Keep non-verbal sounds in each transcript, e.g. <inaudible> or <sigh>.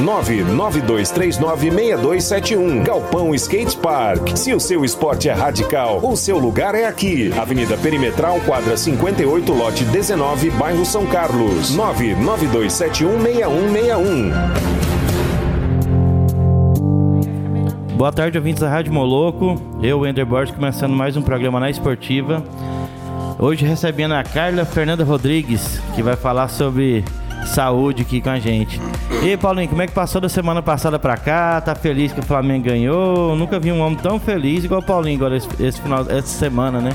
992396271. Galpão Skate Park. Se o seu esporte é radical, o seu lugar é aqui. Avenida Perimetral, quadra 58, lote 19, bairro São Carlos. 992716161. Boa tarde, ouvintes da Rádio Moloco. Eu, Wender Borges, começando mais um programa na Esportiva. Hoje recebendo a Carla Fernanda Rodrigues, que vai falar sobre saúde aqui com a gente. E Paulinho, como é que passou da semana passada pra cá? Tá feliz que o Flamengo ganhou? Nunca vi um homem tão feliz igual o Paulinho agora esse, esse final, essa semana, né?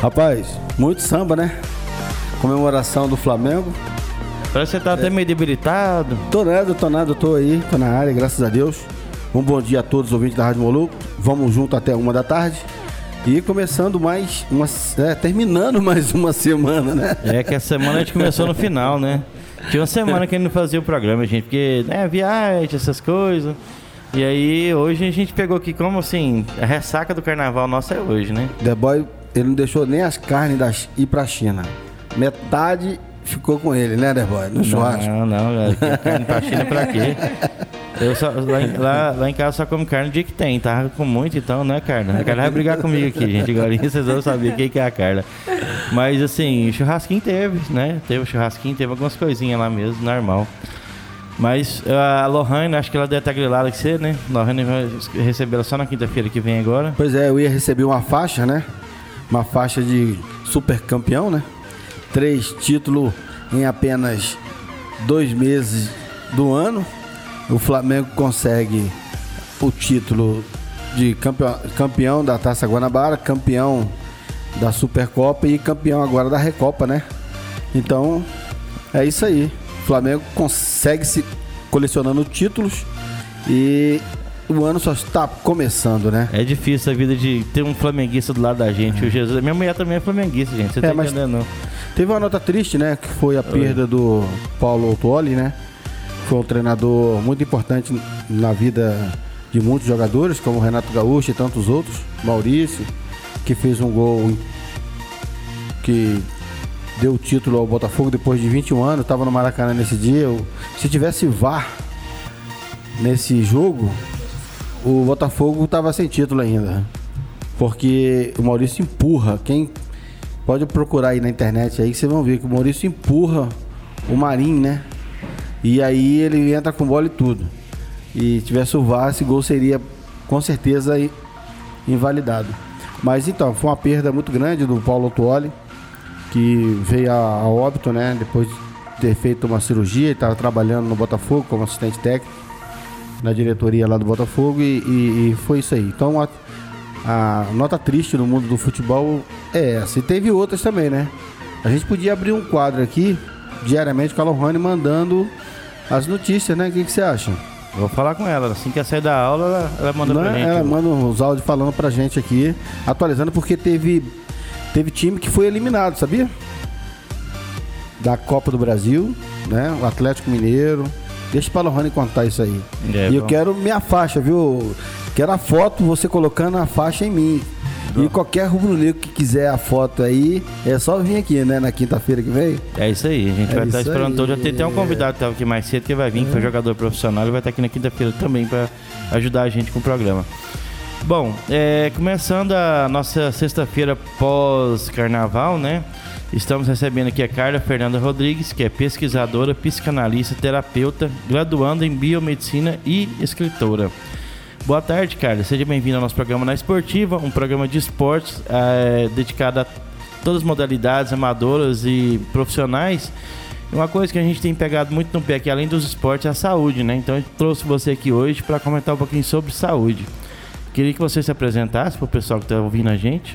Rapaz, muito samba, né? Comemoração do Flamengo. Parece que você tá até meio debilitado. Tô nada, tô nada, tô aí, tô na área, graças a Deus. Um bom dia a todos os ouvintes da Rádio Moluco. Vamos junto até uma da tarde. E começando mais uma. É, terminando <laughs> mais uma semana, né? É que a semana a gente começou no final, né? Tinha uma semana que gente não fazia o programa, gente, porque, né, viagem, essas coisas. E aí, hoje a gente pegou aqui como assim, a ressaca do carnaval nossa é hoje, né? The Boy, ele não deixou nem as carnes das, ir pra China. Metade ficou com ele, né, The Boy? No churrasco. Não, não, velho. Carne pra China pra quê? <laughs> Eu só, lá, em, lá, lá, em casa só como carne o dia que tem. Tava com muito, então, né, Carla? A Carla vai brigar comigo aqui, gente. Agora <laughs> vocês vão saber quem que é a Carla. Mas, assim, churrasquinho teve, né? Teve churrasquinho, teve algumas coisinhas lá mesmo, normal. Mas a Lohane, acho que ela deve estar grilada com você, né? Lohane vai receber ela só na quinta-feira que vem agora. Pois é, eu ia receber uma faixa, né? Uma faixa de super campeão, né? Três títulos em apenas dois meses do ano o Flamengo consegue o título de campeão, campeão da Taça Guanabara, campeão da Supercopa e campeão agora da Recopa, né? Então, é isso aí. O Flamengo consegue se colecionando títulos e o ano só está começando, né? É difícil a vida de ter um flamenguista do lado da gente. O Jesus, minha mulher também é flamenguista, gente. Você é, tá entendendo, não? Teve uma nota triste, né? Que foi a perda do Paulo Autuoli, né? Foi um treinador muito importante na vida de muitos jogadores, como Renato Gaúcho e tantos outros, Maurício, que fez um gol que deu o título ao Botafogo depois de 21 anos, estava no Maracanã nesse dia. Se tivesse VAR nesse jogo, o Botafogo estava sem título ainda. Porque o Maurício empurra. Quem pode procurar aí na internet aí vocês vão ver que o Maurício empurra o Marinho, né? E aí ele entra com bola e tudo. E tivesse o VAR, esse gol seria com certeza invalidado. Mas então, foi uma perda muito grande do Paulo Tuoli, que veio a, a óbito, né? Depois de ter feito uma cirurgia, estava trabalhando no Botafogo como assistente técnico na diretoria lá do Botafogo e, e, e foi isso aí. Então a, a, nota triste no mundo do futebol é essa. E teve outras também, né? A gente podia abrir um quadro aqui diariamente com a Lohane mandando as notícias, né? O que, que você acha? Vou falar com ela. Assim que ela sair da aula, ela, ela manda Não, pra gente. Ela manda os áudios falando pra gente aqui, atualizando, porque teve, teve time que foi eliminado, sabia? Da Copa do Brasil, né? O Atlético Mineiro. Deixa pra Lohane contar isso aí. É, e bom. eu quero minha faixa, viu? Quero a foto, você colocando a faixa em mim. E qualquer rubro-negro que quiser a foto aí, é só vir aqui, né? Na quinta-feira que vem. É isso aí, a gente é vai estar esperando todo. Já tem até um convidado que estava aqui mais cedo que vai vir, que foi jogador profissional, e vai estar aqui na quinta-feira também para ajudar a gente com o programa. Bom, é, começando a nossa sexta-feira pós-carnaval, né? Estamos recebendo aqui a Carla Fernanda Rodrigues, que é pesquisadora, psicanalista, terapeuta, graduanda em biomedicina e escritora. Boa tarde, Carlos. Seja bem-vindo ao nosso programa Na Esportiva, um programa de esportes é, dedicado a todas as modalidades amadoras e profissionais. Uma coisa que a gente tem pegado muito no pé aqui, além dos esportes, é a saúde, né? Então, eu trouxe você aqui hoje para comentar um pouquinho sobre saúde. Queria que você se apresentasse para o pessoal que está ouvindo a gente.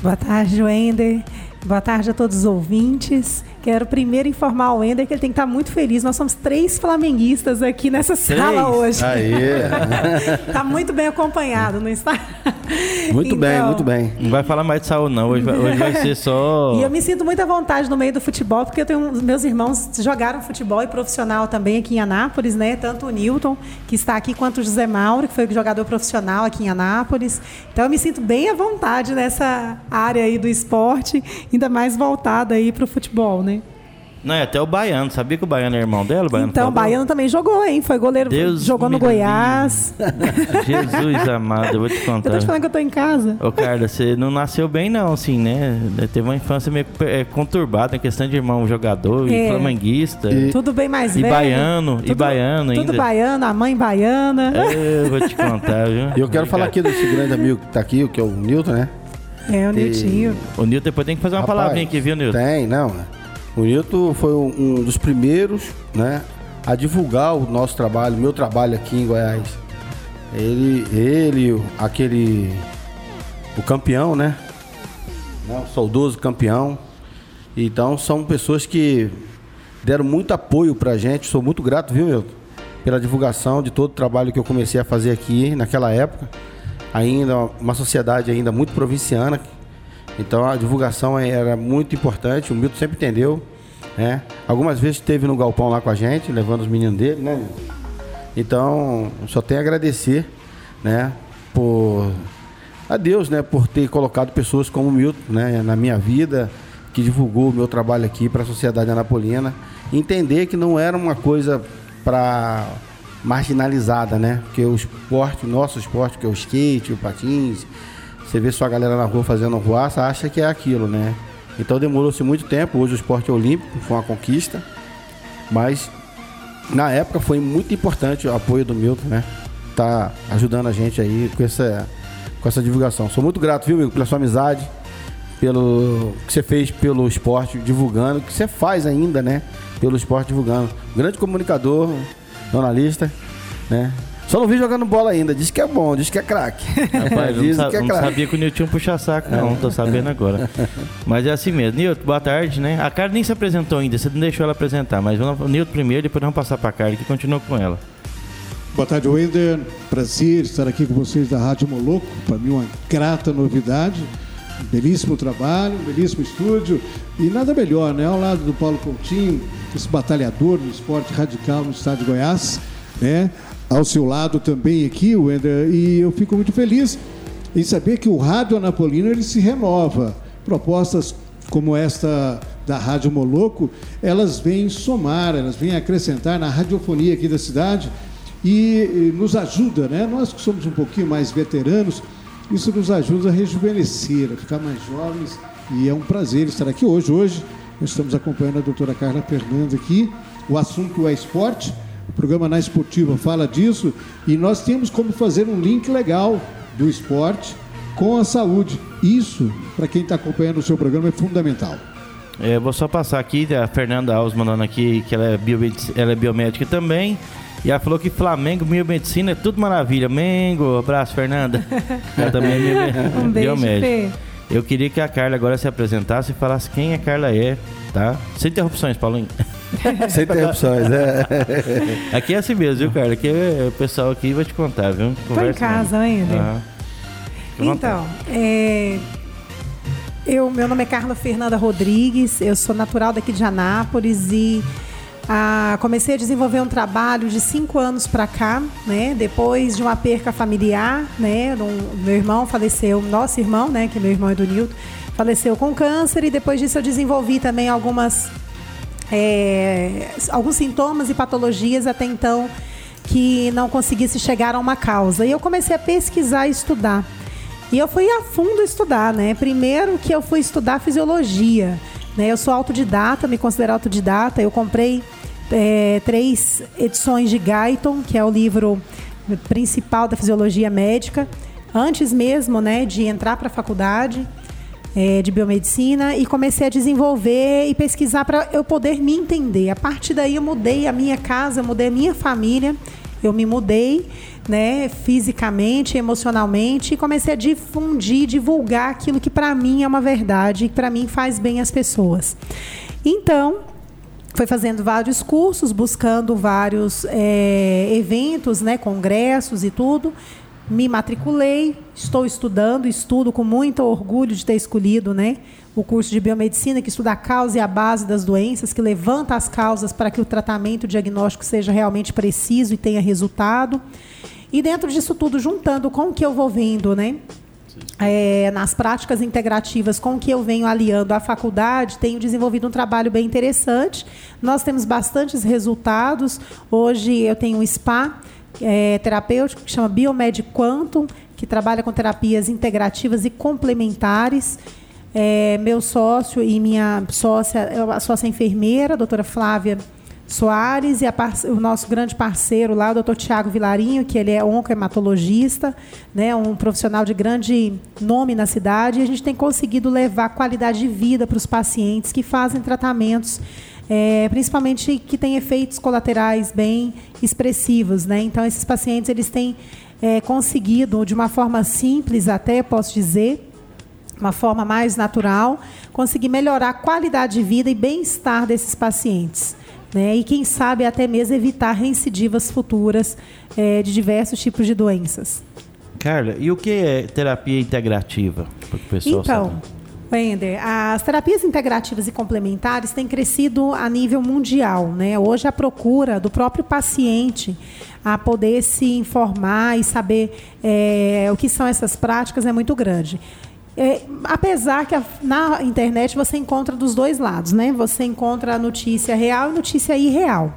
Boa tarde, Wender. Boa tarde a todos os ouvintes. Quero primeiro informar ao Ender que ele tem que estar muito feliz. Nós somos três flamenguistas aqui nessa três? sala hoje. Aí. Está <laughs> muito bem acompanhado, não está? Muito então, bem, muito bem. Não vai falar mais de saúde, não. Hoje vai, hoje vai ser só. E eu me sinto muito à vontade no meio do futebol, porque eu tenho meus irmãos jogaram futebol e profissional também aqui em Anápolis, né? Tanto o Newton, que está aqui, quanto o José Mauro, que foi jogador profissional aqui em Anápolis. Então eu me sinto bem à vontade nessa área aí do esporte, ainda mais voltada aí para o futebol, né? Não, é até o Baiano. Sabia que o Baiano é irmão dela? O Baiano então, o Baiano também jogou, hein? Foi goleiro, Deus jogou no Goiás. <laughs> Jesus amado, eu vou te contar. Eu tô te falando que eu tô em casa. Ô, Carla, você não nasceu bem não, assim, né? Teve uma infância meio é, conturbada, em questão de irmão jogador é. e flamenguista. E, tudo bem mais e velho. Baiano, tudo, e baiano ainda. Tudo baiano, a mãe baiana. É, eu vou te contar, viu? E eu quero falar aqui desse grande amigo que tá aqui, que é o Nilton, né? É, o Niltinho. O Nilton depois tem que fazer uma Rapaz, palavrinha aqui, viu, Nilton? Tem, não. O Nilton foi um dos primeiros, né, a divulgar o nosso trabalho, meu trabalho aqui em Goiás. Ele, ele, aquele, o campeão, né, né o saudoso campeão. Então são pessoas que deram muito apoio pra gente. Sou muito grato, viu, Milton? Pela divulgação de todo o trabalho que eu comecei a fazer aqui naquela época. Ainda uma sociedade ainda muito provinciana, então a divulgação era muito importante, o Milton sempre entendeu. Né? Algumas vezes esteve no galpão lá com a gente, levando os meninos dele, né? Então, só tenho a agradecer, né, por a Deus, né, por ter colocado pessoas como o Milton, né, na minha vida, que divulgou o meu trabalho aqui para a sociedade anapolina, entender que não era uma coisa para marginalizada, né? Porque o esporte, o nosso esporte, que é o skate, o patins, você vê sua galera na rua fazendo ruaça, acha que é aquilo, né? Então demorou-se muito tempo. Hoje o esporte é olímpico, foi uma conquista. Mas na época foi muito importante o apoio do Milton, né? Tá ajudando a gente aí com essa, com essa divulgação. Sou muito grato, viu, amigo, pela sua amizade, pelo que você fez pelo esporte divulgando, que você faz ainda, né? Pelo esporte divulgando. Grande comunicador, jornalista, né? Só não vi jogando bola ainda. Diz que é bom, diz que é craque. Rapaz, <laughs> diz não, que é não sabia que o Nilton puxa saco, não. Tô sabendo agora. <laughs> Mas é assim mesmo. Nilton, boa tarde, né? A Carla nem se apresentou ainda, você não deixou ela apresentar. Mas vamos, Nilton primeiro, depois vamos passar pra Carla, que continua com ela. Boa tarde, Wender. Prazer estar aqui com vocês da Rádio Moloco. Para mim, uma grata novidade. Um belíssimo trabalho, um belíssimo estúdio. E nada melhor, né? Ao lado do Paulo Coutinho, esse batalhador no esporte radical no estado de Goiás, né? Ao seu lado também aqui, Wender, e eu fico muito feliz em saber que o Rádio Anapolino ele se renova. Propostas como esta da Rádio Moloco, elas vêm somar, elas vêm acrescentar na radiofonia aqui da cidade e, nos ajuda, né? Nós que somos um pouquinho mais veteranos, isso nos ajuda a rejuvenescer, a ficar mais jovens e é um prazer estar aqui hoje. Hoje nós estamos acompanhando a doutora Carla Fernandes aqui. O assunto é esporte o programa Na Esportiva fala disso e nós temos como fazer um link legal do esporte com a saúde. Isso, para quem está acompanhando o seu programa, é fundamental. É, vou só passar aqui, a Fernanda Alves mandando aqui que ela é, ela é biomédica também. E ela falou que Flamengo, biomedicina é tudo maravilha. Mengo, abraço, Fernanda. <laughs> Ela também é um biomédica. Eu queria que a Carla agora se apresentasse e falasse quem a Carla é, tá? Sem interrupções, Paulinho. <laughs> Sem interrupções, é. <laughs> Aqui é assim mesmo, viu, Carla? Aqui é, o pessoal aqui vai te contar, viu? Conversa Tô em casa ainda. Uhum. Então, é, eu, meu nome é Carla Fernanda Rodrigues, eu sou natural daqui de Anápolis e ah, comecei a desenvolver um trabalho de cinco anos para cá, né? Depois de uma perca familiar, né? Um, meu irmão faleceu, nosso irmão, né? Que meu irmão é do Nilton, faleceu com câncer e depois disso eu desenvolvi também algumas é, alguns sintomas e patologias até então que não conseguisse chegar a uma causa. E eu comecei a pesquisar e estudar. E eu fui a fundo estudar, né? Primeiro que eu fui estudar fisiologia. Né? Eu sou autodidata, me considero autodidata. Eu comprei é, três edições de Guyton, que é o livro principal da fisiologia médica, antes mesmo né, de entrar para a faculdade é, de biomedicina e comecei a desenvolver e pesquisar para eu poder me entender. A partir daí eu mudei a minha casa, mudei a minha família Eu me mudei, né, fisicamente, emocionalmente e comecei a difundir, divulgar aquilo que para mim é uma verdade e que para mim faz bem às pessoas. Então, foi fazendo vários cursos, buscando vários é, eventos, né, congressos e tudo. Me matriculei, estou estudando, estudo com muito orgulho de ter escolhido né, o curso de biomedicina, que estuda a causa e a base das doenças, que levanta as causas para que o tratamento o diagnóstico seja realmente preciso e tenha resultado. E dentro disso tudo, juntando com o que eu vou vendo, né? é, nas práticas integrativas com que eu venho aliando à faculdade, tenho desenvolvido um trabalho bem interessante. Nós temos bastantes resultados. Hoje eu tenho um spa é, terapêutico que chama Biomed Quantum, que trabalha com terapias integrativas e complementares. É, meu sócio e minha sócia, a sócia enfermeira, a doutora Flávia Soares e o nosso grande parceiro lá, o doutor Tiago Vilarinho, que ele é oncohematologista, né, um profissional de grande nome na cidade, e a gente tem conseguido levar qualidade de vida para os pacientes que fazem tratamentos, é, principalmente que têm efeitos colaterais bem expressivos. Né? Então, esses pacientes eles têm é, conseguido, de uma forma simples até, posso dizer, uma forma mais natural, conseguir melhorar a qualidade de vida e bem-estar desses pacientes né? e, quem sabe, até mesmo evitar reincidivas futuras é, de diversos tipos de doenças. Carla, e o que é terapia integrativa? então, Wender, as terapias integrativas e complementares têm crescido a nível mundial. Né? Hoje, a procura do próprio paciente a poder se informar e saber é, o que são essas práticas é muito grande. É, apesar que a, na internet você encontra dos dois lados, né? Você encontra a notícia real e notícia irreal.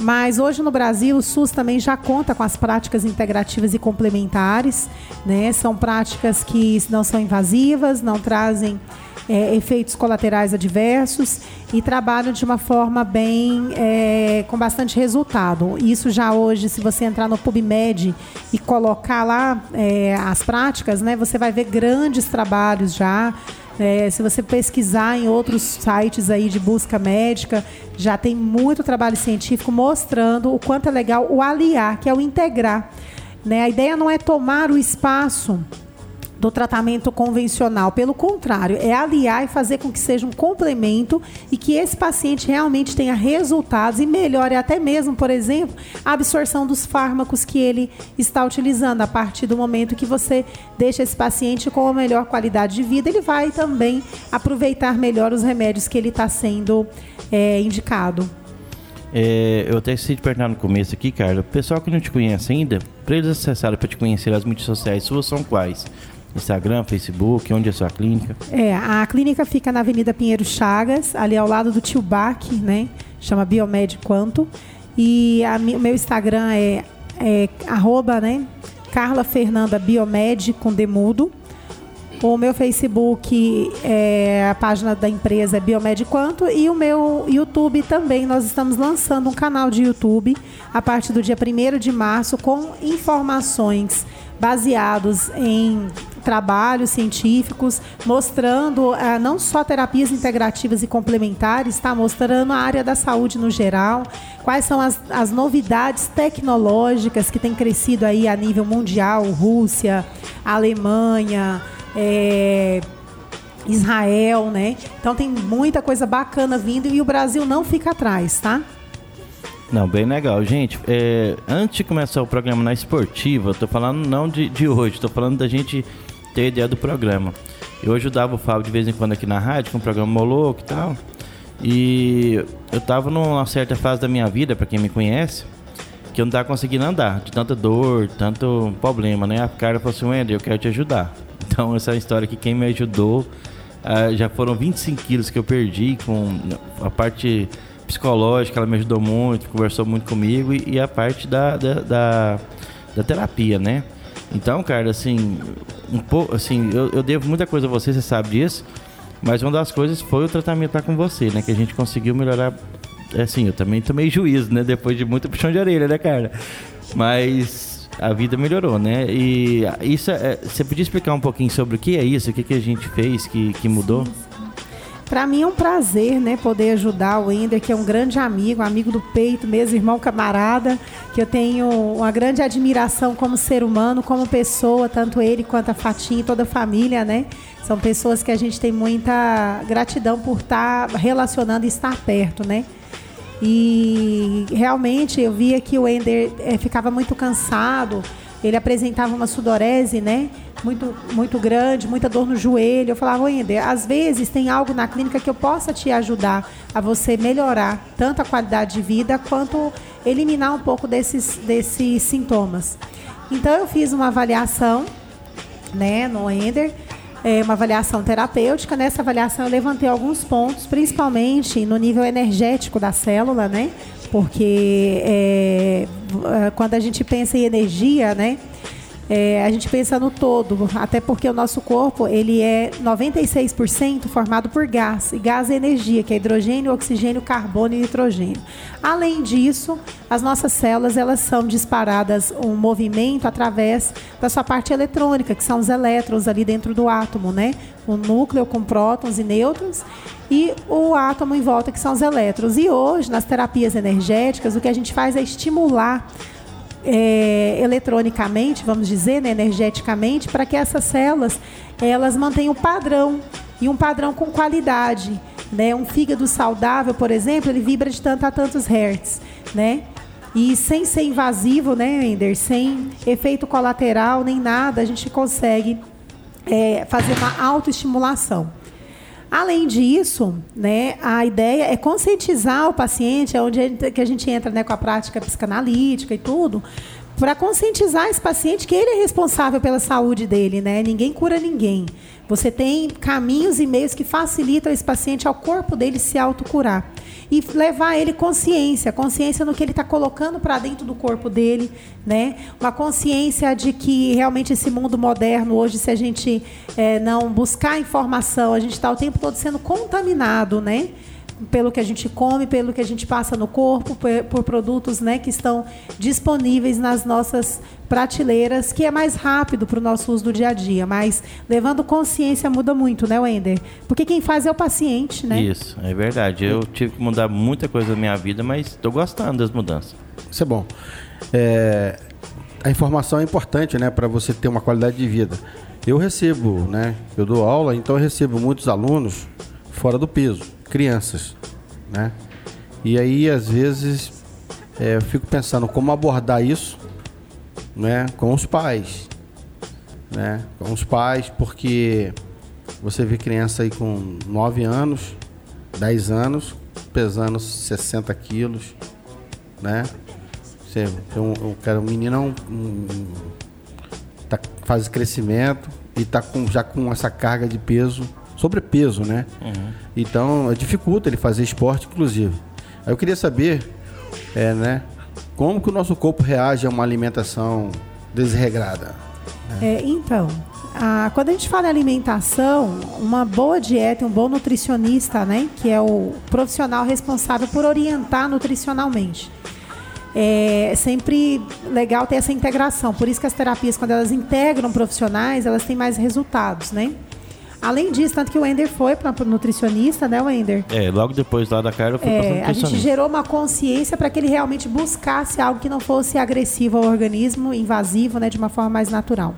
Mas hoje no Brasil o SUS também já conta com as práticas integrativas e complementares, né? São práticas que não são invasivas, não trazem é, efeitos colaterais adversos e trabalham de uma forma bem é, com bastante resultado. Isso já hoje, se você entrar no PubMed e colocar lá é, as práticas, né, você vai ver grandes trabalhos já. É, se você pesquisar em outros sites aí de busca médica, já tem muito trabalho científico mostrando o quanto é legal o aliar, que é o integrar. Né? A ideia não é tomar o espaço do tratamento convencional. Pelo contrário, é aliar e fazer com que seja um complemento e que esse paciente realmente tenha resultados e melhore até mesmo, por exemplo, a absorção dos fármacos que ele está utilizando. A partir do momento que você deixa esse paciente com a melhor qualidade de vida, ele vai também aproveitar melhor os remédios que ele está sendo é, indicado. É, eu até esqueci de perguntar no começo aqui, Carla. O pessoal que não te conhece ainda, para eles acessarem para te conhecer as mídias sociais suas são quais? Instagram, Facebook, onde é a sua clínica? É, a clínica fica na Avenida Pinheiro Chagas, ali ao lado do Tio Bac, né? Chama Biomed Quanto. E a, o meu Instagram é, é arroba, né? Carla Fernanda Biomed com demudo. O meu Facebook, é, a página da empresa é Biomed Quanto e o meu YouTube também. Nós estamos lançando um canal de YouTube a partir do dia 1 de março com informações baseados em trabalhos científicos mostrando ah, não só terapias integrativas e complementares, está mostrando a área da saúde no geral, quais são as, as novidades tecnológicas que têm crescido aí a nível mundial, Rússia, Alemanha, é, Israel, né? Então tem muita coisa bacana vindo e o Brasil não fica atrás, tá? Não, bem legal. Gente, é, antes de começar o programa na esportiva, tô falando não de, de hoje, tô falando da gente ter ideia do programa. Eu ajudava o Fábio de vez em quando aqui na rádio, com o programa Moloco e tal. E eu tava numa certa fase da minha vida, para quem me conhece, que eu não tava conseguindo andar, de tanta dor, tanto problema, né? A cara falou assim, Wender, eu quero te ajudar. <laughs> Então essa é história que quem me ajudou, uh, já foram 25 quilos que eu perdi com a parte psicológica, ela me ajudou muito, conversou muito comigo, e, e a parte da, da, da, da terapia, né? Então, cara, assim, um pouco, assim, eu, eu devo muita coisa a você, você sabe disso. Mas uma das coisas foi o tratamento estar com você, né? Que a gente conseguiu melhorar. Assim, eu também tomei juízo, né? Depois de muito puxão de orelha, né, cara? Mas a vida melhorou, né? E isso, é, você podia explicar um pouquinho sobre o que é isso, o que, que a gente fez que, que mudou? Para mim é um prazer, né, poder ajudar o Ender, que é um grande amigo, amigo do peito, mesmo irmão camarada, que eu tenho uma grande admiração como ser humano, como pessoa, tanto ele quanto a Fatinha e toda a família, né? São pessoas que a gente tem muita gratidão por estar relacionando e estar perto, né? E realmente eu via que o Ender é, ficava muito cansado, ele apresentava uma sudorese, né? Muito, muito grande, muita dor no joelho. Eu falava, Wender, às vezes tem algo na clínica que eu possa te ajudar a você melhorar tanto a qualidade de vida quanto eliminar um pouco desses, desses sintomas. Então eu fiz uma avaliação, né, no Wender, é, uma avaliação terapêutica. Nessa avaliação eu levantei alguns pontos, principalmente no nível energético da célula, né? Porque é, quando a gente pensa em energia, né? É, a gente pensa no todo, até porque o nosso corpo ele é 96% formado por gás, e gás é energia, que é hidrogênio, oxigênio, carbono e nitrogênio. Além disso, as nossas células elas são disparadas um movimento através da sua parte eletrônica, que são os elétrons ali dentro do átomo, né? O núcleo com prótons e nêutrons e o átomo em volta, que são os elétrons. E hoje, nas terapias energéticas, o que a gente faz é estimular é, eletronicamente, vamos dizer, né, energeticamente, para que essas células elas mantenham padrão e um padrão com qualidade. Né? Um fígado saudável, por exemplo, ele vibra de tanto a tantos hertz. Né? E sem ser invasivo, né, Ender? Sem efeito colateral nem nada, a gente consegue é, fazer uma autoestimulação. Além disso, né, a ideia é conscientizar o paciente, é onde que a gente entra né, com a prática psicanalítica e tudo, para conscientizar esse paciente que ele é responsável pela saúde dele, né? Ninguém cura ninguém. Você tem caminhos e meios que facilitam esse paciente ao corpo dele se autocurar e levar ele consciência, consciência no que ele está colocando para dentro do corpo dele, né? Uma consciência de que realmente esse mundo moderno hoje, se a gente é, não buscar informação, a gente está o tempo todo sendo contaminado, né? Pelo que a gente come, pelo que a gente passa no corpo, por, por, produtos né, que estão disponíveis nas nossas prateleiras, que é mais rápido para o nosso uso do dia a dia. Mas levando consciência muda muito, né, Wender? Porque quem faz é o paciente, né? Isso, é verdade. Eu tive que mudar muita coisa na minha vida, mas estou gostando das mudanças. Isso é bom. É, a informação é importante, né, para você ter uma qualidade de vida. Eu recebo, né, eu dou aula, então eu recebo muitos alunos fora do peso crianças, né? E aí às vezes é, eu fico pensando como abordar isso, né? Com os pais, né? Com os pais, porque você vê criança aí com 9 anos, 10 anos, pesando 60 quilos, né? Você um, um, um menino um, um, tá, faz crescimento e tá com, já com essa carga de peso sobrepeso, né? Uhum. Então dificulta ele fazer esporte, inclusive. Aí eu queria saber, é, né? Como que o nosso corpo reage a uma alimentação desregrada? Né? É, então, a, quando a gente fala em alimentação, uma boa dieta, um bom nutricionista, né? Que é o profissional responsável por orientar nutricionalmente. É sempre legal ter essa integração. Por isso que as terapias, quando elas integram profissionais, elas têm mais resultados, né? Além disso, tanto que o Ender foi para nutricionista, né, Wender? É, logo depois lá da Carla foi é, para nutricionista. A gente gerou uma consciência para que ele realmente buscasse algo que não fosse agressivo ao organismo, invasivo, né, de uma forma mais natural.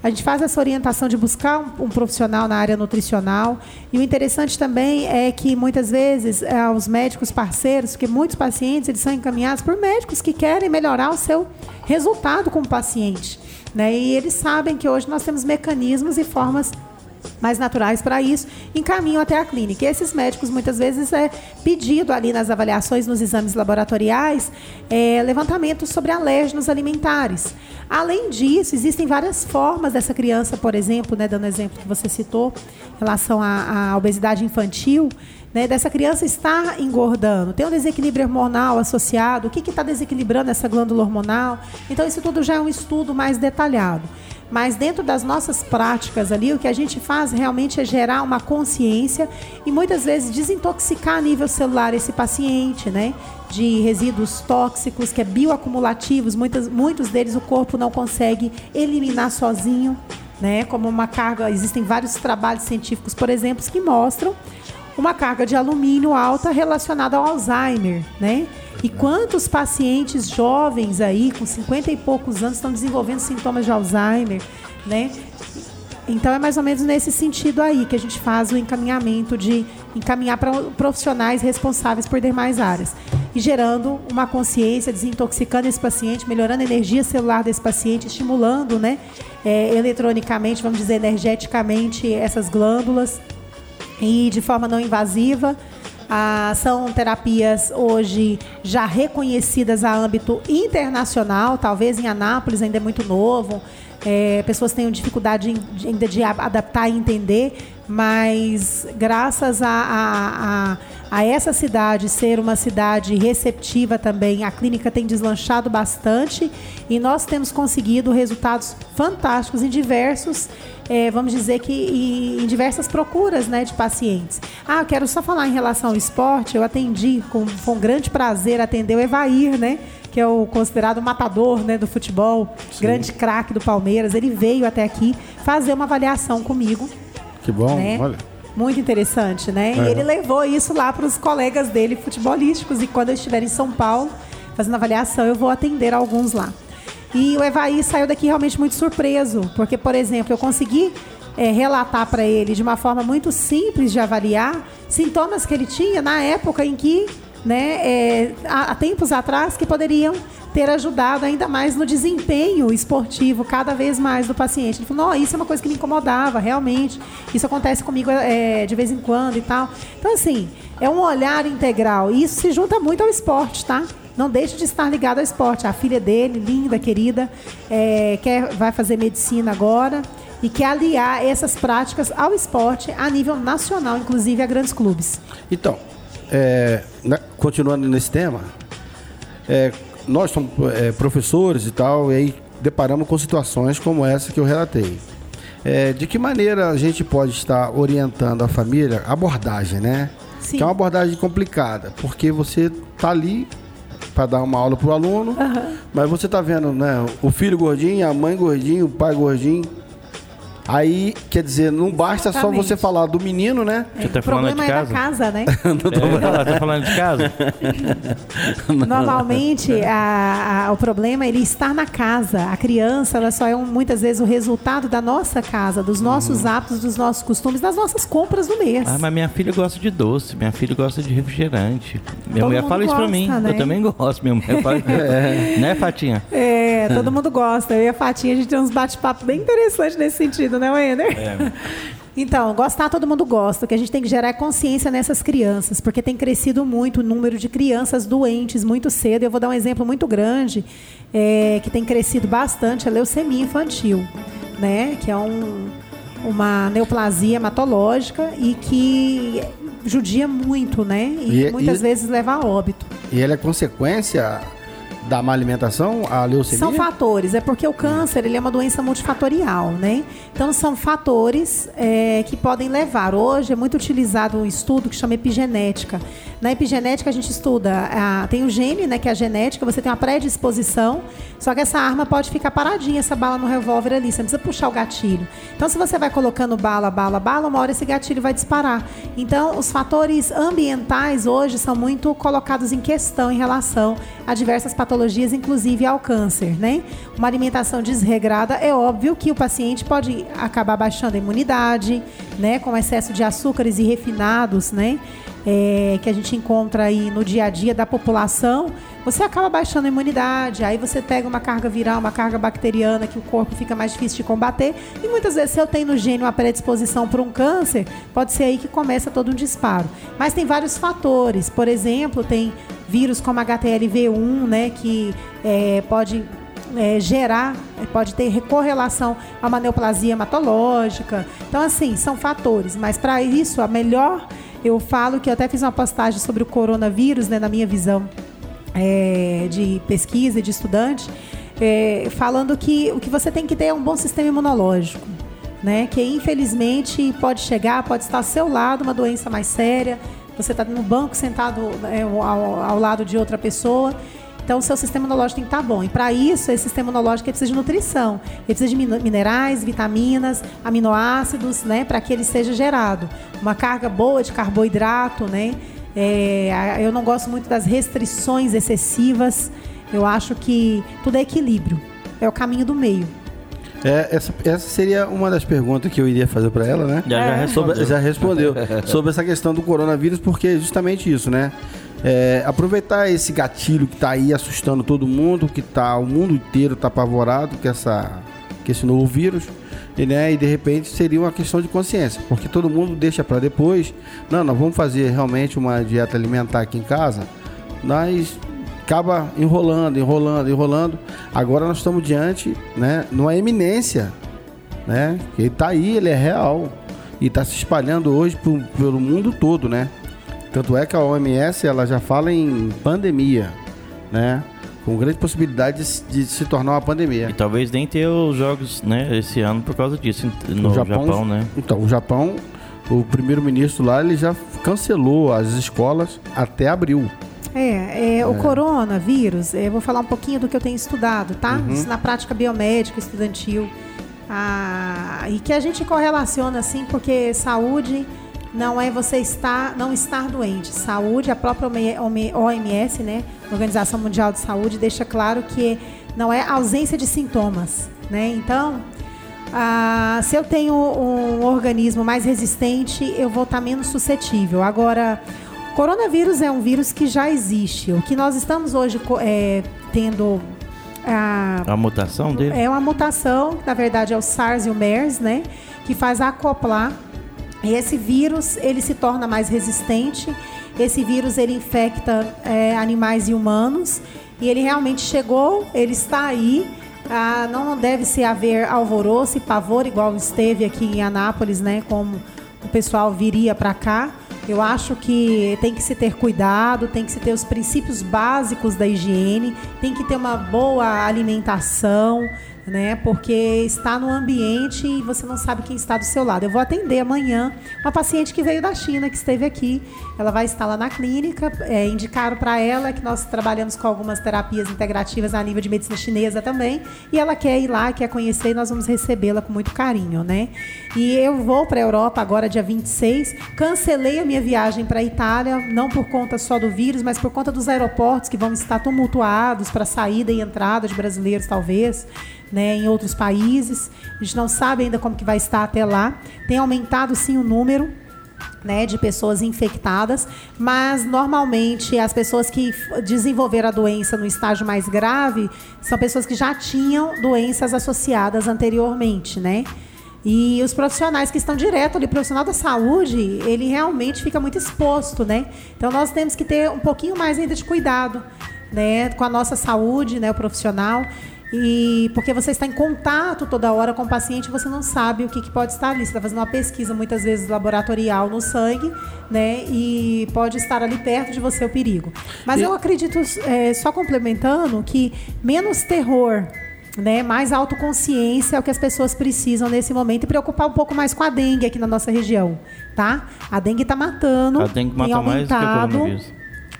A gente faz essa orientação de buscar um, um, profissional na área nutricional. E o interessante também é que muitas vezes é, os médicos parceiros, porque muitos pacientes eles são encaminhados por médicos que querem melhorar o seu resultado com o paciente. Né? E eles sabem que hoje nós temos mecanismos e formas mais naturais para isso, encaminham até a clínica. E esses médicos, muitas vezes, é pedido ali nas avaliações, nos exames laboratoriais, é, levantamento sobre alérgenos alimentares. Além disso, existem várias formas dessa criança, por exemplo, né, dando exemplo que você citou, em relação à, à obesidade infantil, né, dessa criança estar engordando. Tem um desequilíbrio hormonal associado, o que está desequilibrando essa glândula hormonal. Então, isso tudo já é um estudo mais detalhado. Mas dentro das nossas práticas ali, o que a gente faz realmente é gerar uma consciência e muitas vezes desintoxicar a nível celular esse paciente, né? De resíduos tóxicos, que é bioacumulativos, muitos, muitos deles o corpo não consegue eliminar sozinho, né? Como uma carga, existem vários trabalhos científicos, por exemplo, que mostram uma carga de alumínio alta relacionada ao Alzheimer, né? E quantos pacientes jovens aí, com 50 e poucos anos, estão desenvolvendo sintomas de Alzheimer, né? Então é mais ou menos nesse sentido aí que a gente faz o encaminhamento de encaminhar para profissionais responsáveis por demais áreas. E gerando uma consciência, desintoxicando esse paciente, melhorando a energia celular desse paciente, estimulando né, é, eletronicamente, vamos dizer, energeticamente essas glândulas e de forma não invasiva. Ah, são terapias hoje já reconhecidas a âmbito internacional, talvez em Anápolis ainda é muito novo, é, pessoas tenham dificuldade ainda de adaptar e entender, mas graças a, a, a, a, essa cidade ser uma cidade receptiva também, a clínica tem deslanchado bastante e nós temos conseguido resultados fantásticos em diversos, é, vamos dizer que em diversas procuras né, de pacientes. Ah, quero só falar em relação ao esporte, eu atendi com, com grande prazer, atender o Evair, né? que é o considerado matador né, do futebol, Sim. grande craque do Palmeiras, ele veio até aqui fazer uma avaliação comigo. Que bom, né? olha. Muito interessante, né? É. E ele levou isso lá para os colegas dele futebolísticos. E quando eu estiver em São Paulo fazendo avaliação, eu vou atender alguns lá. E o Evaí saiu daqui realmente muito surpreso, porque, por exemplo, eu consegui é, relatar para ele de uma forma muito simples de avaliar sintomas que ele tinha na época em que né, é, há, há tempos atrás que poderiam ter ajudado ainda mais no desempenho esportivo cada vez mais do paciente. Ele falou, isso é uma coisa que me incomodava, realmente. Isso acontece comigo é, de vez em quando e tal. Então, assim, é um olhar integral. E isso se junta muito ao esporte, tá? Não deixe de estar ligado ao esporte. A filha dele, linda, querida, é, quer, vai fazer medicina agora e quer aliar essas práticas ao esporte a nível nacional, inclusive a grandes clubes. Então, é, né, continuando nesse tema, é, nós somos é, professores e tal, e aí deparamos com situações como essa que eu relatei. É, de que maneira a gente pode estar orientando a família, abordagem, né? Sim. Que é uma abordagem complicada, porque você tá ali para dar uma aula para o aluno, uhum. mas você tá vendo, né? O filho gordinho, a mãe gordinho, o pai gordinho, Aí, quer dizer, não basta Exatamente. só você falar do menino, né? É, você tá falando de é casa? É casa, né? <laughs> não tô é, tá falando de casa? <laughs> Normalmente, a, a, o problema é ele estar na casa. A criança, ela só é um, muitas vezes o resultado da nossa casa, dos nossos hum. hábitos, dos nossos costumes, das nossas compras do mês. Ah, mas minha filha gosta de doce, minha filha gosta de refrigerante. Minha todo mulher fala gosta, isso pra mim. Né? Eu também gosto, minha mulher fala. é. <laughs> Né, Fatinha? É, todo mundo gosta. Eu e a Fatinha, a gente tem uns bate-papo bem interessantes nesse sentido né, Wender? É. <laughs> Então, gostar todo mundo gosta. O que a gente tem que gerar é consciência nessas crianças, porque tem crescido muito o número de crianças doentes muito cedo. Eu vou dar um exemplo muito grande, é, que tem crescido bastante, a leucemia infantil, né? Que é um, uma neoplasia hematológica e que judia muito, né? E, e muitas e, vezes leva a óbito. E ela é consequência da má alimentação, a leucemia? São fatores, é porque o câncer ele é uma doença multifatorial, né? Então são fatores é, que podem levar. Hoje é muito utilizado um estudo que chama epigenética. Na epigenética a gente estuda, a, tem o gene, né, que é a genética, você tem uma predisposição, só que essa arma pode ficar paradinha, essa bala no revólver ali, você não precisa puxar o gatilho. Então se você vai colocando bala, bala, bala, uma hora esse gatilho vai disparar. Então os fatores ambientais hoje são muito colocados em questão em relação a diversas patologias, inclusive ao câncer, né? Uma alimentação desregrada, é óbvio que o paciente pode acabar baixando a imunidade, né, com excesso de açúcares e refinados, né? É, que a gente encontra aí no dia a dia da população, você acaba baixando a imunidade, aí você pega uma carga viral, uma carga bacteriana que o corpo fica mais difícil de combater. E muitas vezes, se eu tenho no gene uma predisposição para um câncer, pode ser aí que começa todo um disparo. Mas tem vários fatores. Por exemplo, tem vírus como HTLV1, né, que é, pode é, gerar, pode ter correlação a uma neoplasia hematológica. Então, assim, são fatores. Mas para isso, a melhor eu falo que eu até fiz uma postagem sobre o coronavírus, né, na minha visão é, de pesquisa, de estudante, é, falando que o que você tem que ter é um bom sistema imunológico. Né, que infelizmente pode chegar, pode estar ao seu lado uma doença mais séria, você está no banco sentado é, ao, ao lado de outra pessoa Então, o seu sistema imunológico tem que estar tá bom. E para isso, esse sistema imunológico precisa de nutrição. Ele precisa de minerais, vitaminas, aminoácidos, né? Para que ele seja gerado. Uma carga boa de carboidrato, né? É, eu não gosto muito das restrições excessivas. Eu acho que tudo é equilíbrio. É o caminho do meio. É, essa, essa seria uma das perguntas que eu iria fazer para ela, né? Já, já é. respondeu. Sobre, já respondeu. <laughs> sobre essa questão do coronavírus, porque é justamente isso, né? É, aproveitar esse gatilho que está aí assustando todo mundo, que tá, o mundo inteiro está apavorado com, essa, com esse novo vírus. E, né, e de repente seria uma questão de consciência, porque todo mundo deixa para depois. Não, nós vamos fazer realmente uma dieta alimentar aqui em casa. Nós acaba enrolando, enrolando, enrolando. Agora nós estamos diante, né, numa eminência, né? Ele está aí, ele é real e está se espalhando hoje pro, pelo mundo todo, né? Tanto é que a OMS ela já fala em pandemia, né? Com grande possibilidade de, de se tornar uma pandemia. E talvez nem ter os jogos, né, esse ano por causa disso no Japão, Japão né? Então, o Japão, o primeiro-ministro lá, ele já cancelou as escolas até abril. É, é, é, o coronavírus, eu vou falar um pouquinho do que eu tenho estudado, tá? Uhum. Isso na prática biomédica, estudantil. Ah, e que a gente correlaciona assim, porque saúde não é você estar, não estar doente. Saúde, a própria OMS, né, Organização Mundial de Saúde, deixa claro que não é ausência de sintomas, né? Então, ah, se eu tenho um organismo mais resistente, eu vou estar menos suscetível. Agora, Coronavírus é um vírus que já existe. O que nós estamos hoje é, tendo a, a mutação dele? É uma mutação, na verdade é o SARS e o MERS, né? Que faz acoplar. E esse vírus, ele se torna mais resistente. Esse vírus, ele infecta é, animais e humanos. E ele realmente chegou, ele está aí. Ah, não deve se haver alvoroço e pavor igual esteve aqui em Anápolis, né? Como o pessoal viria para cá. Eu acho que tem que se ter cuidado, tem que se ter os princípios básicos da higiene, tem que ter uma boa alimentação, né? Porque está no ambiente e você não sabe quem está do seu lado. Eu vou atender amanhã uma paciente que veio da China, que esteve aqui. Ela vai estar lá na clínica. É, indicaram para ela que nós trabalhamos com algumas terapias integrativas a nível de medicina chinesa também. E ela quer ir lá, quer conhecer e nós vamos recebê-la com muito carinho, né? E eu vou para a Europa agora, dia 26. Cancelei a minha viagem para a Itália, não por conta só do vírus, mas por conta dos aeroportos que vão estar tumultuados para saída e entrada de brasileiros, talvez né, em outros países. A gente não sabe ainda como que vai estar até lá. Tem aumentado sim o número né, de pessoas infectadas, mas normalmente as pessoas que desenvolveram a doença no estágio mais grave são pessoas que já tinham doenças associadas anteriormente, né? E os profissionais que estão direto ali, profissional da saúde, ele realmente fica muito exposto, né? Então nós temos que ter um pouquinho mais ainda de cuidado, né, com a nossa saúde, né, o profissional. E porque você está em contato toda hora com o paciente, você não sabe o que, que pode estar ali. Você está fazendo uma pesquisa, muitas vezes laboratorial no sangue, né? E pode estar ali perto de você o perigo. Mas eu acredito, é, só complementando, que menos terror né, mais autoconsciência é o que as pessoas precisam nesse momento e preocupar um pouco mais com a dengue aqui na nossa região, tá? A dengue está matando, a dengue mata tem aumentado, mais que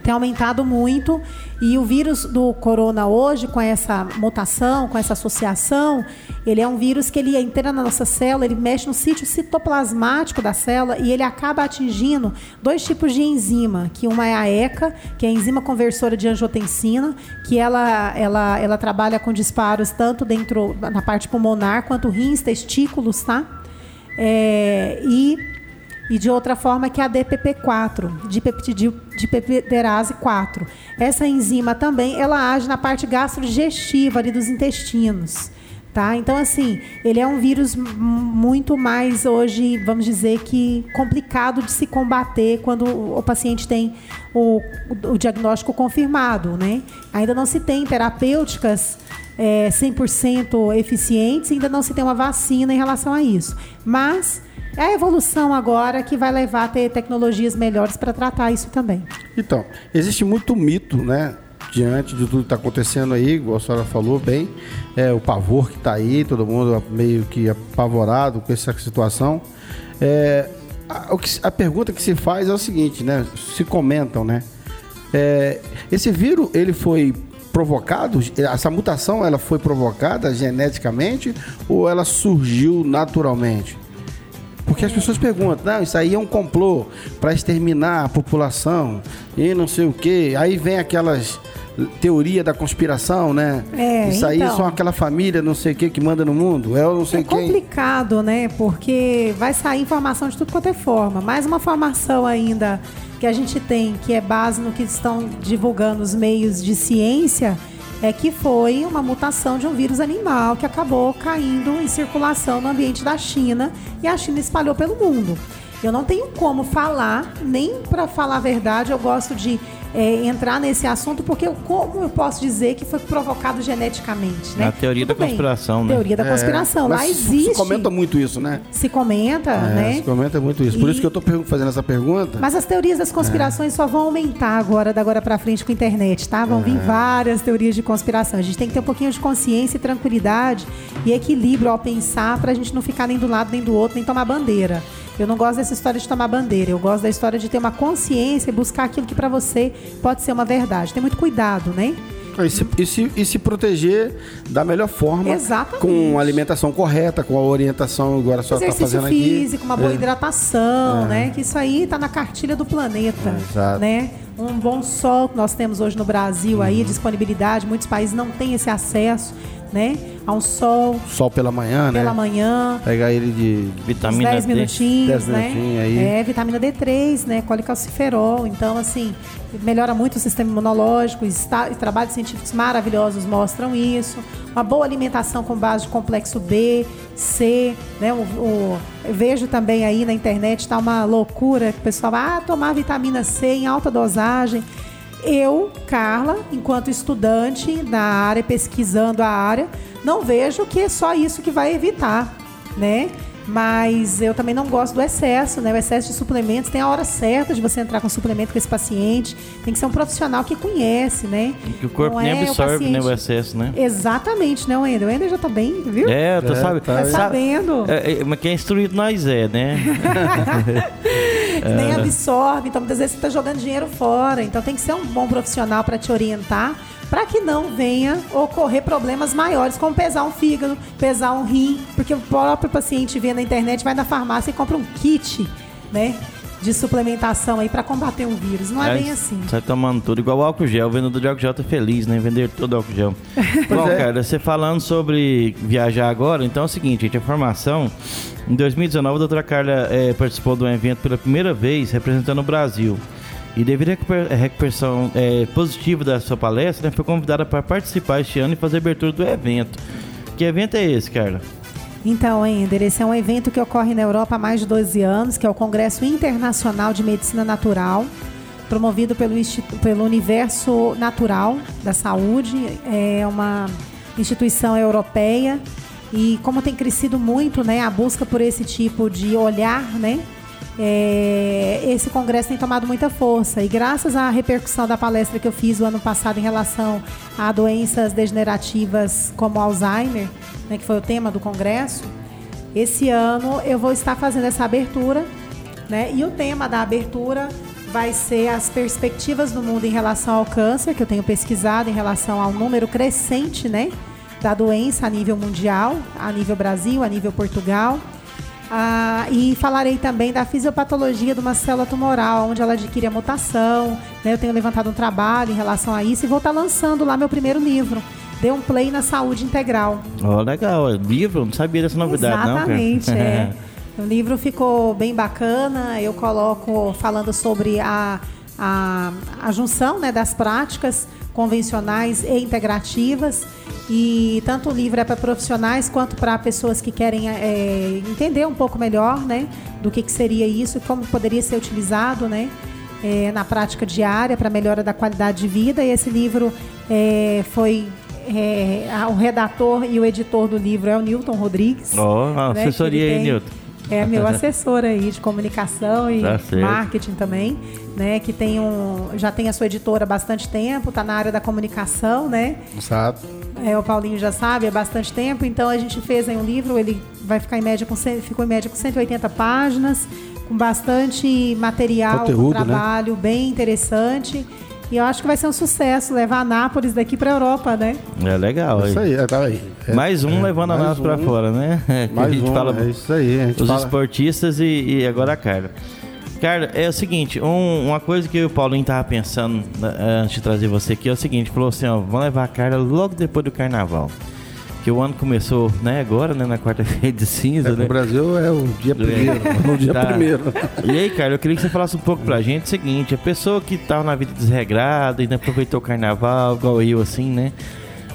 tem aumentado muito e o vírus do corona hoje, com essa mutação, com essa associação, ele é um vírus que ele entra na nossa célula, ele mexe no sítio citoplasmático da célula e ele acaba atingindo dois tipos de enzima, que uma é a ECA, que é a enzima conversora de angiotensina, que ela, ela, ela trabalha com disparos tanto dentro na parte pulmonar quanto rins, testículos, tá? É, e e de outra forma que é a DPP4, dipeptiderase 4. Essa enzima também, ela age na parte gastrodigestiva ali dos intestinos. Tá? Então, assim, ele é um vírus muito mais hoje, vamos dizer que complicado de se combater quando o paciente tem o, o diagnóstico confirmado, né? Ainda não se tem terapêuticas é, 100% eficientes, ainda não se tem uma vacina em relação a isso. Mas é a evolução agora que vai levar a ter tecnologias melhores para tratar isso também. Então, existe muito mito, né? Diante de tudo que está acontecendo aí, igual a senhora falou bem, é, o pavor que está aí, todo mundo meio que apavorado com essa situação. É, a, a, pergunta que se faz é o seguinte, né? Se comentam, né? É, esse vírus, ele foi provocado? Essa mutação ela foi provocada geneticamente ou ela surgiu naturalmente? Porque as pessoas perguntam, não, isso aí é um complô para exterminar a população e não sei o quê. Aí vem aquelas teoria da conspiração, né? É, Isso aí então, são aquela família, não sei o que, que manda no mundo. É não sei é quem. É complicado, né? Porque vai sair informação de tudo quanto é forma. Mais uma formação ainda que a gente tem, que é base no que estão divulgando os meios de ciência, é que foi uma mutação de um vírus animal que acabou caindo em circulação no ambiente da China e a China espalhou pelo mundo. Eu não tenho como falar, nem para falar a verdade, eu gosto de é, entrar nesse assunto, porque eu, como eu posso dizer que foi provocado geneticamente, né? A teoria Tudo da bem. conspiração, né? Teoria da é, conspiração. Lá existe. Se comenta muito isso, né? Se comenta, é, né? Se comenta muito isso. Por e... isso que eu estou fazendo essa pergunta. Mas as teorias das conspirações só vão aumentar agora, da agora para frente com a internet, tá? Vão vir é. várias teorias de conspiração. A gente tem que ter um pouquinho de consciência e tranquilidade e equilíbrio ao pensar para a gente não ficar nem do lado nem do outro, nem tomar bandeira. Eu não gosto dessa história de tomar bandeira. Eu gosto da história de ter uma consciência e buscar aquilo que para você pode ser uma verdade. Tem muito cuidado, né? E se, e, se, e se, proteger da melhor forma. Exatamente. Com a alimentação correta, com a orientação agora só está fazendo físico, físico, uma boa é. hidratação, é. né? Que isso aí está na cartilha do planeta, exato. né? Um bom sol que nós temos hoje no Brasil aí, uhum. disponibilidade, muitos países não têm esse acesso né? A um sol. Sol pela manhã, né? Pela manhã. Pegar ele de vitamina 10 minutinhos, 10 né? minutinhos aí. É, vitamina D3, né? Colicalciferol. Então, assim, melhora muito o sistema imunológico. Está, trabalhos científicos maravilhosos mostram isso. Uma boa alimentação com base de complexo B, C, né? O, o vejo também aí na internet, está uma loucura que o pessoal vai ah, tomar vitamina C em alta dosagem. Eu, Carla, enquanto estudante na área, pesquisando a área, não vejo que é só isso que vai evitar, né? Mas eu também não gosto do excesso, né? O excesso de suplementos tem a hora certa de você entrar com suplemento com esse paciente. Tem que ser um profissional que conhece, né? Que o corpo não nem é absorve o, né, o excesso, né? Exatamente, né, Wender? O Wender já tá bem, viu? É, tô é, sabe, tá, tá sabendo. É, é, mas quem é instruído nós é, né? <laughs> nem absorve. Então, muitas vezes você está jogando dinheiro fora. Então, tem que ser um bom profissional para te orientar para que não venha ocorrer problemas maiores, como pesar um fígado, pesar um rim, porque o próprio paciente vê na internet, vai na farmácia e compra um kit, né? De suplementação aí para combater um vírus. Não é, é, bem assim. Sai tomando tudo, igual o álcool gel. O vendedor de álcool gel tá feliz, né? Vender todo o álcool gel. <laughs> Bom, é. cara, você falando sobre viajar agora, então é o seguinte, gente, a formação. Em 2019, a doutora Carla é, participou de um evento pela primeira vez, representando o Brasil. E devido à recuperação é, positiva da sua palestra, né, foi convidada para participar este ano e fazer abertura do evento. Que evento é esse, Carla? Então, Ender, esse é um evento que ocorre na Europa há mais de 12 anos, que é o Congresso Internacional de Medicina Natural, promovido pelo, pelo Universo Natural da Saúde. É uma instituição europeia e como tem crescido muito né, a busca por esse tipo de olhar né, é, esse congresso tem tomado muita força. E graças à repercussão da palestra que eu fiz o ano passado em relação a doenças degenerativas como Alzheimer, né, que foi o tema do congresso, esse ano eu vou estar fazendo essa abertura. Né, e o tema da abertura vai ser as perspectivas do mundo em relação ao câncer, que eu tenho pesquisado em relação ao número crescente né, da doença a nível mundial, a nível Brasil, a nível Portugal. Ah, e falarei também da fisiopatologia de uma célula tumoral, onde ela adquire a mutação. Né? Eu tenho levantado um trabalho em relação a isso e vou estar lançando lá meu primeiro livro. Dê um play na saúde integral. Oh, legal. Livro? Não sabia dessa novidade, Exatamente, não. Exatamente, é. <laughs> O livro ficou bem bacana. Eu coloco falando sobre a, a, a junção né, das práticas convencionais e integrativas. E tanto o livro é para profissionais quanto para pessoas que querem é, entender um pouco melhor né, do que, que seria isso, como poderia ser utilizado né, é, na prática diária para melhora da qualidade de vida. E esse livro é, foi é, o redator e o editor do livro é o Newton Rodrigues. Oh, né, assessoria aí, Newton. É meu assessor aí de comunicação e tá marketing também, né? Que tem um, já tem a sua editora há bastante tempo, está na área da comunicação, né? Sabe. É, o Paulinho já sabe há bastante tempo, então a gente fez aí um livro, ele vai ficar em média com ficou em média com 180 páginas, com bastante material, Conteúdo, um né? trabalho né? bem interessante. E eu acho que vai ser um sucesso levar a Nápoles daqui para a Europa, né? É legal. Isso aí, tá aí. É, mais um é, levando a Nápoles um, para fora, né? <laughs> mais a gente um, fala é isso aí. os fala... esportistas e, e, agora a Carla. Cara, é o seguinte, um, uma coisa que o Paulinho tava pensando né, antes de trazer você aqui é o seguinte, falou assim, ó, vamos levar a Carla logo depois do carnaval que o ano começou, né, agora, né, na quarta-feira de cinza, é, né? No Brasil é o dia primeiro, <laughs> no dia tá. primeiro. E aí, cara, eu queria que você falasse um pouco pra gente o seguinte, a pessoa que tava na vida desregrada, ainda aproveitou o carnaval, igual eu, assim, né?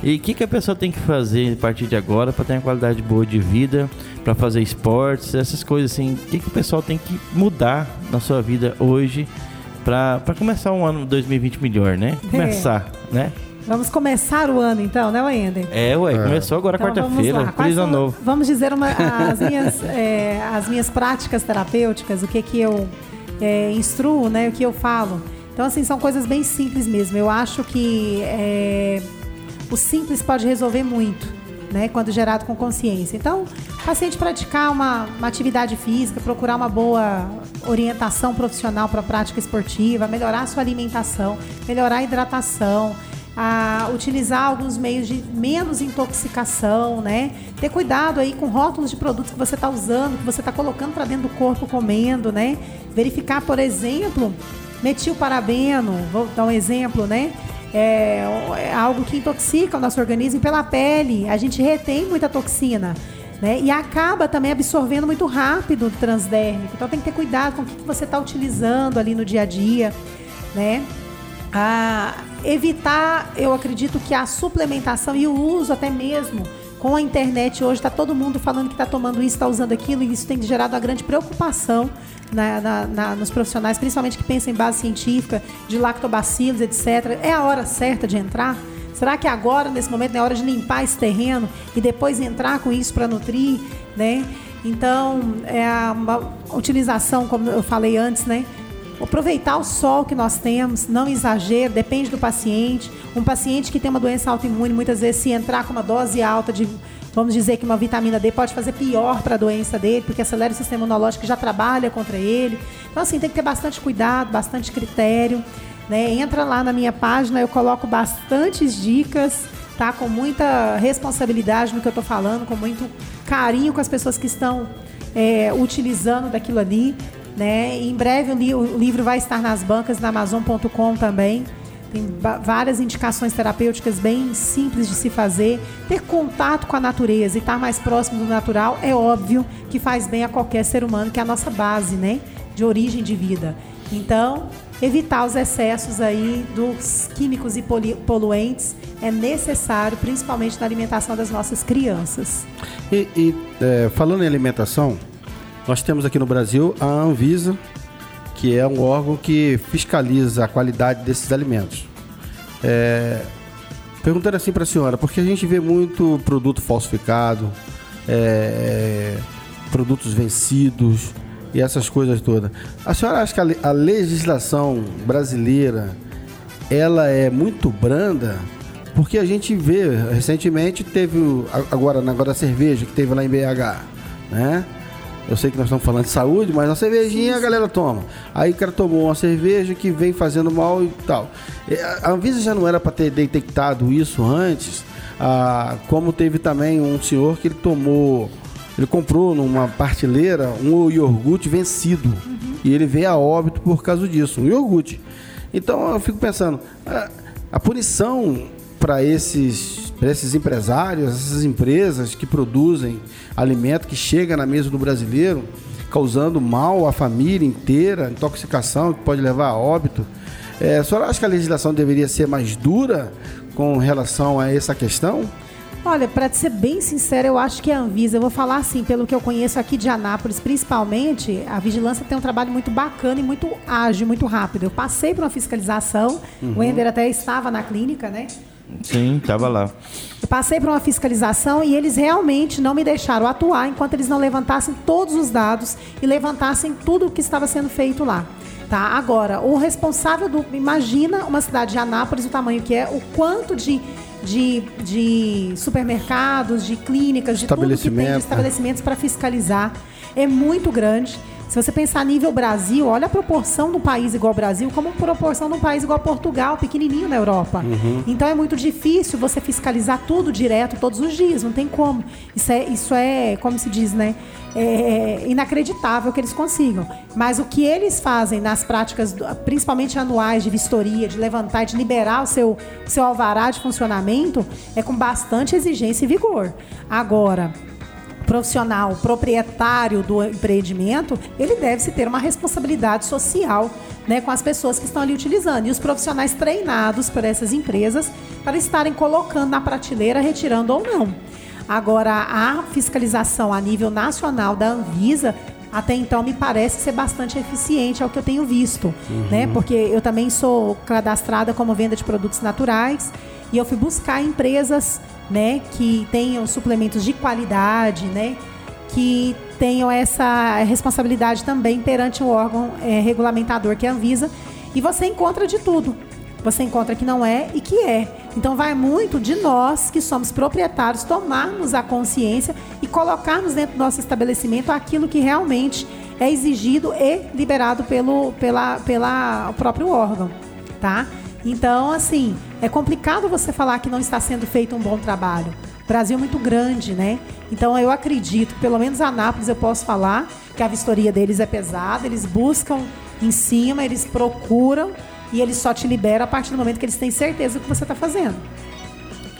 E o que, que a pessoa tem que fazer a partir de agora para ter uma qualidade boa de vida, para fazer esportes, essas coisas assim? O que, que o pessoal tem que mudar na sua vida hoje para começar um ano 2020 melhor, né? É. Começar, é. né? Vamos começar o ano então, né, Wender? É, ué, é. começou agora então, quarta-feira, feliz ano novo. Vamos dizer uma, as, minhas, <laughs> é, as minhas práticas terapêuticas, o que que eu é, instruo, né, o que eu falo. Então, assim, são coisas bem simples mesmo. Eu acho que é, o simples pode resolver muito, né, quando gerado com consciência. Então, o paciente praticar uma, uma atividade física, procurar uma boa orientação profissional para a prática esportiva, melhorar a sua alimentação, melhorar a hidratação, a utilizar alguns meios de menos intoxicação, né? Ter cuidado aí com rótulos de produtos que você está usando, que você está colocando para dentro do corpo comendo, né? Verificar, por exemplo, metilparabeno, vou dar um exemplo, né? É, é algo que intoxica o nosso organismo pela pele. A gente retém muita toxina. Né? E acaba também absorvendo muito rápido o transdérmico. Então tem que ter cuidado com o que você está utilizando ali no dia a dia, né? A evitar, eu acredito que a suplementação e o uso até mesmo com a internet hoje está todo mundo falando que está tomando isso, está usando aquilo, e isso tem gerado uma grande preocupação na, na, na, nos profissionais, principalmente que pensam em base científica, de lactobacilos, etc. É a hora certa de entrar? Será que agora, nesse momento, é hora de limpar esse terreno e depois entrar com isso para nutrir, né? Então, é a, a utilização, como eu falei antes, né? Aproveitar o sol que nós temos, não exagero, depende do paciente. Um paciente que tem uma doença autoimune, muitas vezes, se entrar com uma dose alta de, vamos dizer que uma vitamina D pode fazer pior para a doença dele, porque acelera o sistema imunológico que já trabalha contra ele. Então, assim, tem que ter bastante cuidado, bastante critério. Né? Entra lá na minha página, eu coloco bastantes dicas, tá? Com muita responsabilidade no que eu estou falando, com muito carinho com as pessoas que estão é, utilizando daquilo ali. Né? Em breve o, li o livro vai estar nas bancas na Amazon.com também. Tem várias indicações terapêuticas bem simples de se fazer. Ter contato com a natureza e estar mais próximo do natural é óbvio que faz bem a qualquer ser humano, que é a nossa base, né? De origem de vida. Então, evitar os excessos aí dos químicos e poluentes é necessário, principalmente na alimentação das nossas crianças. E, e é, falando em alimentação, nós temos aqui no Brasil a Anvisa, que é um órgão que fiscaliza a qualidade desses alimentos. É, perguntando assim para a senhora, porque a gente vê muito produto falsificado, é, produtos vencidos e essas coisas todas. A senhora acha que a, legislação brasileira ela é muito branda? Porque a gente vê, recentemente teve, agora na a cerveja que teve lá em BH, né? Eu sei que nós estamos falando de saúde, mas a cervejinha a galera toma. Aí o cara tomou uma cerveja que vem fazendo mal e tal. A Anvisa já não era para ter detectado isso antes, ah, como teve também um senhor que ele tomou, ele comprou numa partilheira um iogurte vencido. Uhum. E ele veio a óbito por causa disso, um iogurte. Então eu fico pensando, a, a punição para esses para esses empresários, essas empresas que produzem alimento que chega na mesa do brasileiro, causando mal à família inteira, intoxicação que pode levar a óbito. É, a senhora acha que a legislação deveria ser mais dura com relação a essa questão? Olha, para ser bem sincero, eu acho que a Anvisa, eu vou falar assim, pelo que eu conheço aqui de Anápolis, principalmente, a vigilância tem um trabalho muito bacana e muito ágil, muito rápido. Eu passei por uma fiscalização, uhum. o Ender até estava na clínica, né? Sim, estava lá. Eu passei por uma fiscalização e eles realmente não me deixaram atuar enquanto eles não levantassem todos os dados e levantassem tudo o que estava sendo feito lá. Tá? Agora, o responsável do. Imagina uma cidade de Anápolis, o tamanho que é, o quanto de, de, de supermercados, de clínicas, de tudo que tem de estabelecimentos para fiscalizar. É muito grande. Se você pensar nível Brasil, olha a proporção do país igual ao Brasil como proporção de um país igual a Portugal, pequenininho na Europa. Uhum. Então é muito difícil você fiscalizar tudo direto todos os dias, não tem como. Isso é, isso é como se diz, né? É inacreditável que eles consigam. Mas o que eles fazem nas práticas, principalmente anuais de vistoria, de levantar, de liberar o seu, seu alvará de funcionamento, é com bastante exigência e vigor. Agora, profissional, proprietário do empreendimento, ele deve se ter uma responsabilidade social né, com as pessoas que estão ali utilizando. E os profissionais treinados por essas empresas para estarem colocando na prateleira, retirando ou não. Agora, a fiscalização a nível nacional da Anvisa até então me parece ser bastante eficiente ao que eu tenho visto, uhum. né? Porque eu também sou cadastrada como venda de produtos naturais e eu fui buscar empresas né, que tenham suplementos de qualidade, né, que tenham essa responsabilidade também perante o órgão é, regulamentador que é a Anvisa. E você encontra de tudo. Você encontra que não é e que é. Então vai muito de nós que somos proprietários tomarmos a consciência e colocarmos dentro do nosso estabelecimento aquilo que realmente é exigido e liberado pelo pela, pela próprio órgão, tá? Então, assim, é complicado você falar que não está sendo feito um bom trabalho. O Brasil é muito grande, né? Então eu acredito, pelo menos a Anápolis eu posso falar que a vistoria deles é pesada, eles buscam em cima, eles procuram e eles só te liberam a partir do momento que eles têm certeza do que você está fazendo.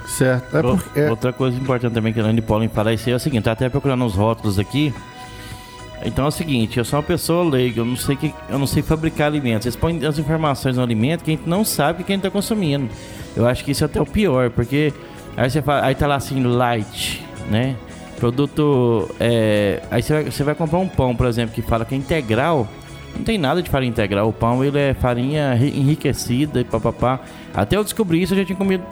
Certo. É porque... Outra coisa importante também que a Anne Paulo fala isso é o seguinte, tá até procurando os rótulos aqui, então é o seguinte, eu sou uma pessoa leiga, eu não sei que eu não sei fabricar alimentos. Eles põem as informações no alimento que a gente não sabe que a gente está consumindo. Eu acho que isso é até o pior, porque aí você fala, aí tá lá assim light, né? Produto é, aí você vai, você vai comprar um pão, por exemplo, que fala que é integral. Não tem nada de farinha integral. O pão ele é farinha enriquecida e papapá. Até eu descobri isso, eu já tinha comido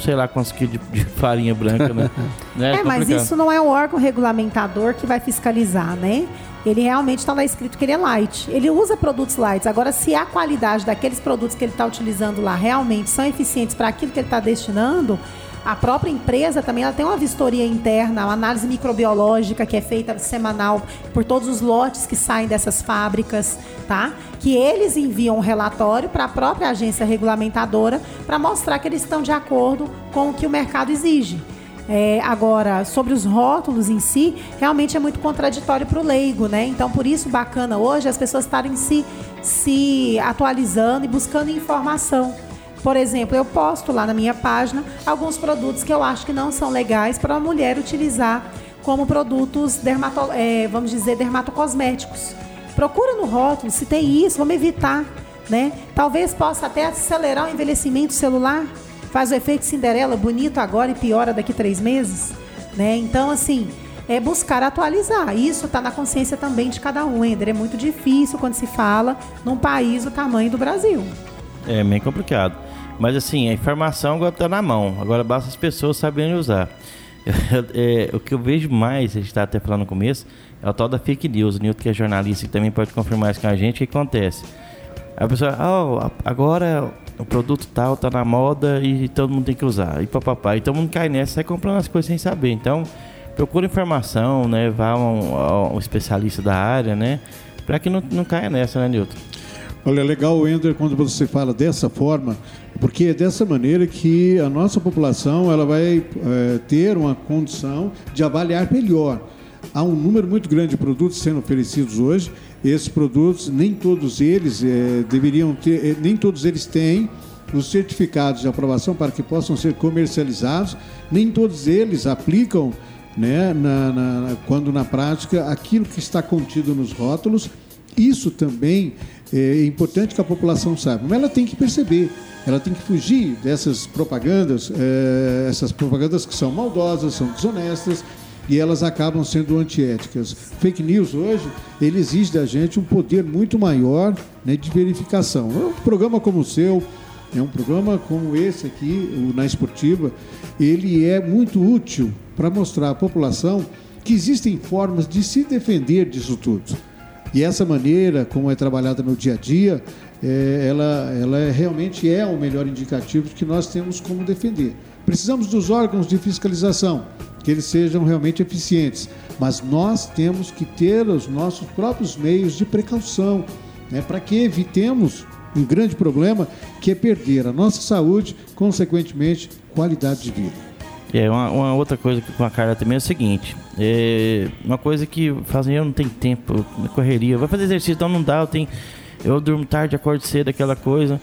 sei lá quantos quilos de, de <laughs> farinha branca, né? é, é mas isso não é o órgão regulamentador que vai fiscalizar, né? Ele realmente está lá escrito que ele é light. Ele usa produtos light. Agora, se a qualidade daqueles produtos que ele está utilizando lá realmente são eficientes para aquilo que ele está destinando, a própria empresa também ela tem uma vistoria interna, uma análise microbiológica que é feita semanal por todos os lotes que saem dessas fábricas, tá? Que eles enviam um relatório para a própria agência regulamentadora para mostrar que eles estão de acordo com o que o mercado exige. É, agora, sobre os rótulos em si, realmente é muito contraditório para o leigo, né? Então, por isso, bacana hoje as pessoas estarem se, se atualizando e buscando informação. Por exemplo, eu posto lá na minha página alguns produtos que eu acho que não são legais para a mulher utilizar como produtos dermato, é, vamos dizer, dermatocosméticos. Procura no rótulo se tem isso, vamos evitar. Né? Talvez possa até acelerar o envelhecimento celular, faz o efeito Cinderela bonito agora e piora daqui três meses. Né? Então, assim, é buscar atualizar. Isso está na consciência também de cada um, Ender. É muito difícil quando se fala num país do tamanho do Brasil. É bem complicado. Mas assim, a informação agora está na mão. Agora basta as pessoas saberem usar. <laughs> é, o que eu vejo mais, a gente está até falando no começo, é o tal da fake news. O Nilton, que é jornalista, que também pode confirmar isso com a gente, o que acontece? A pessoa, oh, agora o produto tal tá na moda e todo mundo tem que usar. E papapá. E todo mundo cai nessa, sai comprando as coisas sem saber. Então, procura informação, né? Vá a um, um, especialista da área, né? Para que não, não caia nessa, né, Nilton? Olha, legal, Ender, quando você fala dessa forma, porque é dessa maneira que a nossa população ela vai é, ter uma condição de avaliar melhor. Há um número muito grande de produtos sendo oferecidos hoje. Esses produtos, nem todos eles é, deveriam ter, é, nem todos eles têm os certificados de aprovação para que possam ser comercializados. Nem todos eles aplicam, né, na, na, quando na prática, aquilo que está contido nos rótulos. Isso também é importante que a população saiba, mas ela tem que perceber, ela tem que fugir dessas propagandas, é, essas propagandas que são maldosas, são desonestas e elas acabam sendo antiéticas. Fake news hoje, ele exige da gente um poder muito maior né, de verificação. Um programa como o seu, é um programa como esse aqui, o Na Esportiva, ele é muito útil para mostrar à população que existem formas de se defender disso tudo. E essa maneira, como é trabalhada no dia a dia, é, ela, ela é, realmente é o melhor indicativo que nós temos como defender. Precisamos dos órgãos de fiscalização. que eles sejam realmente eficientes, mas nós temos que ter os nossos próprios meios de precaução, né, para que evitemos um grande problema que é perder a nossa saúde, consequentemente, qualidade de vida. É, uma, uma, outra coisa com a Carla também é o seguinte: é uma coisa que fazem eu não tenho tempo, correria, vai fazer exercício, então não dá, eu tenho. Eu durmo tarde, acordo cedo, aquela coisa.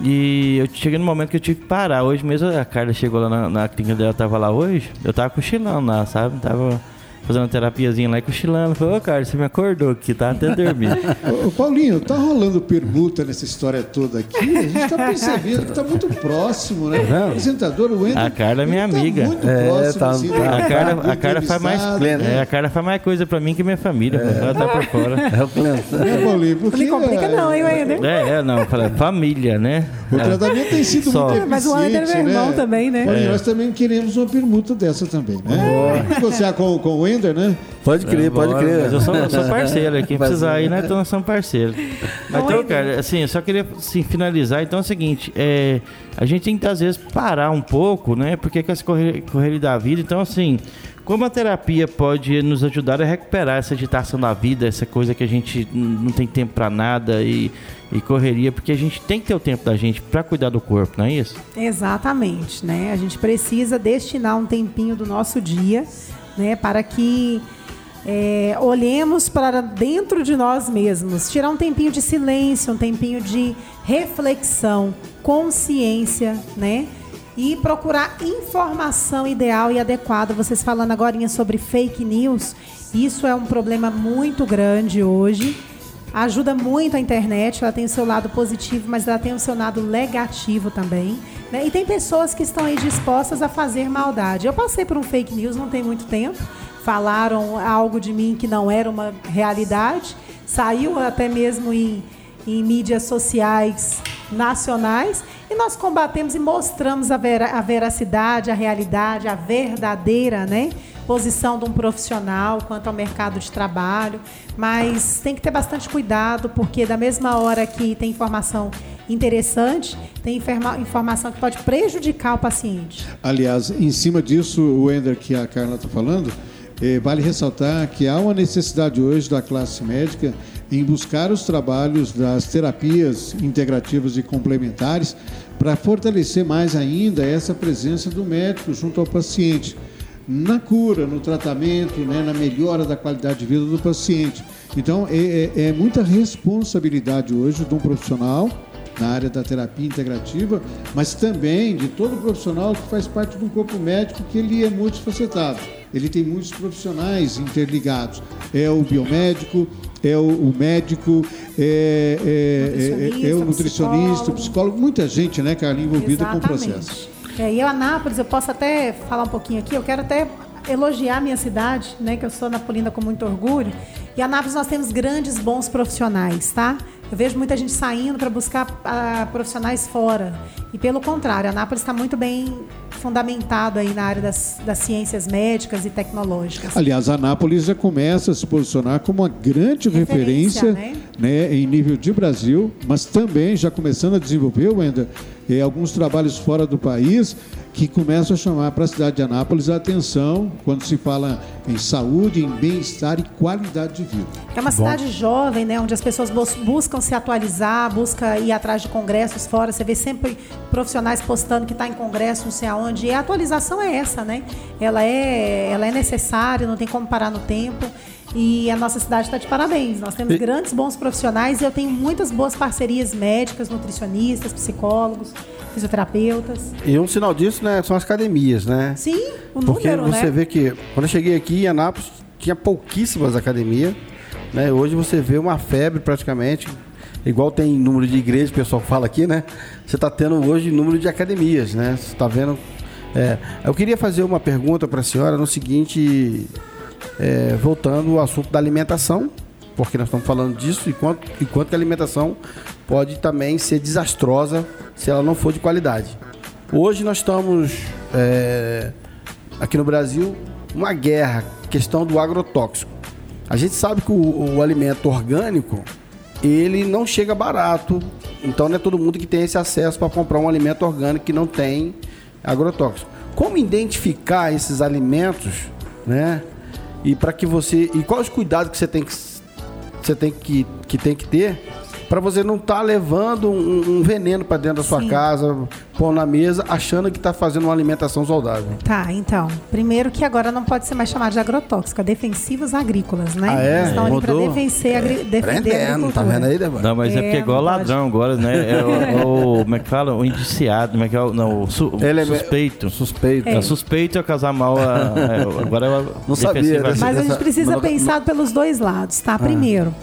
E eu cheguei no momento que eu tive que parar. Hoje mesmo a Carla chegou lá na, na clínica dela, tava lá hoje, eu tava cochilando lá, sabe? Tava fazendo uma terapiazinha lá e cochilando. Falei, ô, cara, você me acordou aqui, tá até dormindo. <laughs> ô, Paulinho, tá rolando permuta nessa história toda aqui? A gente tá percebendo que tá muito próximo, né? Tá o apresentador, o Wendel. A Carla é minha tá amiga. Muito é, próximo, tá, assim, tá, a, Carla, a Carla faz mais. É, a Carla faz mais coisa pra mim que minha família. É. Ela tá por fora. É o Clento. É, Paulinho, porque. Não me complica, não, hein, Wendel? É, é, não. Falei, família, né? O tratamento tem sido Só. muito eficiente, Mas o Wendel é meu irmão né? também, né? Paulinho, nós também queremos uma permuta dessa também, né? Oh. Você com, com o Wender, né? Pode crer, é, pode crer. Mas eu sou, eu sou <laughs> parceiro. Quem precisar aí, né? Então nós somos parceiros. Mas então, cara, assim, eu só queria assim, finalizar. Então é o seguinte: é, a gente tem que, às vezes, parar um pouco, né? Porque com essa correria da vida. Então, assim, como a terapia pode nos ajudar a recuperar essa agitação da vida, essa coisa que a gente não tem tempo para nada e, e, correria, porque a gente tem que ter o tempo da gente para cuidar do corpo, não é isso? Exatamente, né? A gente precisa destinar um tempinho do nosso dia, né, para que é, olhemos para dentro de nós mesmos, tirar um tempinho de silêncio, um tempinho de reflexão, consciência, né? E procurar informação ideal e adequada. Vocês falando agora sobre fake news, isso é um problema muito grande hoje. Ajuda muito a internet, ela tem o seu lado positivo, mas ela tem o seu lado negativo também. Né? E tem pessoas que estão aí dispostas a fazer maldade. Eu passei por um fake news não tem muito tempo falaram algo de mim que não era uma realidade, saiu até mesmo em, em mídias sociais nacionais e nós combatemos e mostramos a, vera, a veracidade, a realidade, a verdadeira, né? Posição de um profissional quanto ao mercado de trabalho, mas tem que ter bastante cuidado, porque da mesma hora que tem informação interessante, tem informação que pode prejudicar o paciente. Aliás, em cima disso, o Ender que a Carla está falando, eh, vale ressaltar que há uma necessidade hoje da classe médica em buscar os trabalhos das terapias integrativas e complementares para fortalecer mais ainda essa presença do médico junto ao paciente na cura, no tratamento, né, na melhora da qualidade de vida do paciente. Então, é, é, é muita responsabilidade hoje de um profissional na área da terapia integrativa, mas também de todo profissional que faz parte de um corpo médico que ele é multifacetado ele tem muitos profissionais interligados. É o biomédico, é o, o médico, é, é, é, é, o nutricionista, o psicólogo, muita gente, né, Carlinhos, envolvida Exatamente. com o processo. É, e eu, Anápolis, eu posso até falar um pouquinho aqui, eu quero até elogiar a minha cidade, né, que eu sou napolina com muito orgulho. E Anápolis nós temos grandes bons profissionais, tá? Eu vejo muita gente saindo para buscar uh, profissionais fora. E pelo contrário, a Anápolis está muito bem fundamentado aí na área das, das ciências médicas e tecnológicas. Aliás, a Anápolis já começa a se posicionar como uma grande referência, referência né? Né, em nível de Brasil, mas também já começando a desenvolver, Wender, eh, alguns trabalhos fora do país que começam a chamar para a cidade de Anápolis a atenção quando se fala em saúde, em bem-estar e qualidade de vida. É uma cidade Bom. jovem, né, onde as pessoas buscam se atualizar, buscam ir atrás de congressos fora. Você vê sempre profissionais postando que está em congresso, não sei aonde. E a atualização é essa, né? Ela é, ela é necessária, não tem como parar no tempo. E a nossa cidade está de parabéns. Nós temos e... grandes bons profissionais e eu tenho muitas boas parcerias médicas, nutricionistas, psicólogos, fisioterapeutas. E um sinal disso, né, são as academias, né? Sim, o Porque número, você né? vê que quando eu cheguei aqui em Anápolis tinha pouquíssimas academias, né? Hoje você vê uma febre praticamente, igual tem número de igrejas, o pessoal fala aqui, né? Você está tendo hoje número de academias, né? Você está vendo é, eu queria fazer uma pergunta para a senhora no seguinte é, voltando ao assunto da alimentação, porque nós estamos falando disso e quanto, e quanto a alimentação pode também ser desastrosa se ela não for de qualidade. Hoje nós estamos é, aqui no Brasil uma guerra, questão do agrotóxico. A gente sabe que o, o alimento orgânico ele não chega barato, então não é todo mundo que tem esse acesso para comprar um alimento orgânico que não tem agrotóxico. como identificar esses alimentos, né? E para que você e quais os cuidados que você tem que você tem que, que tem que ter para você não estar tá levando um, um veneno para dentro da sua Sim. casa, pôr na mesa, achando que está fazendo uma alimentação saudável. Tá, então. Primeiro que agora não pode ser mais chamado de agrotóxico, é defensivos agrícolas, né? Ah, é? Estão ali para defender, agri defender a Tá vendo aí, Débora? Não, mas é, é porque é igual ladrão agora, né? É o, <laughs> o, como é que fala? O indiciado, como é que é? Não, o, su Ele é suspeito. Suspeito. É. é suspeito é casar mal. A, é, agora é Não sabia. Mas a gente precisa pensar pelos dois lados, tá? Ah. Primeiro,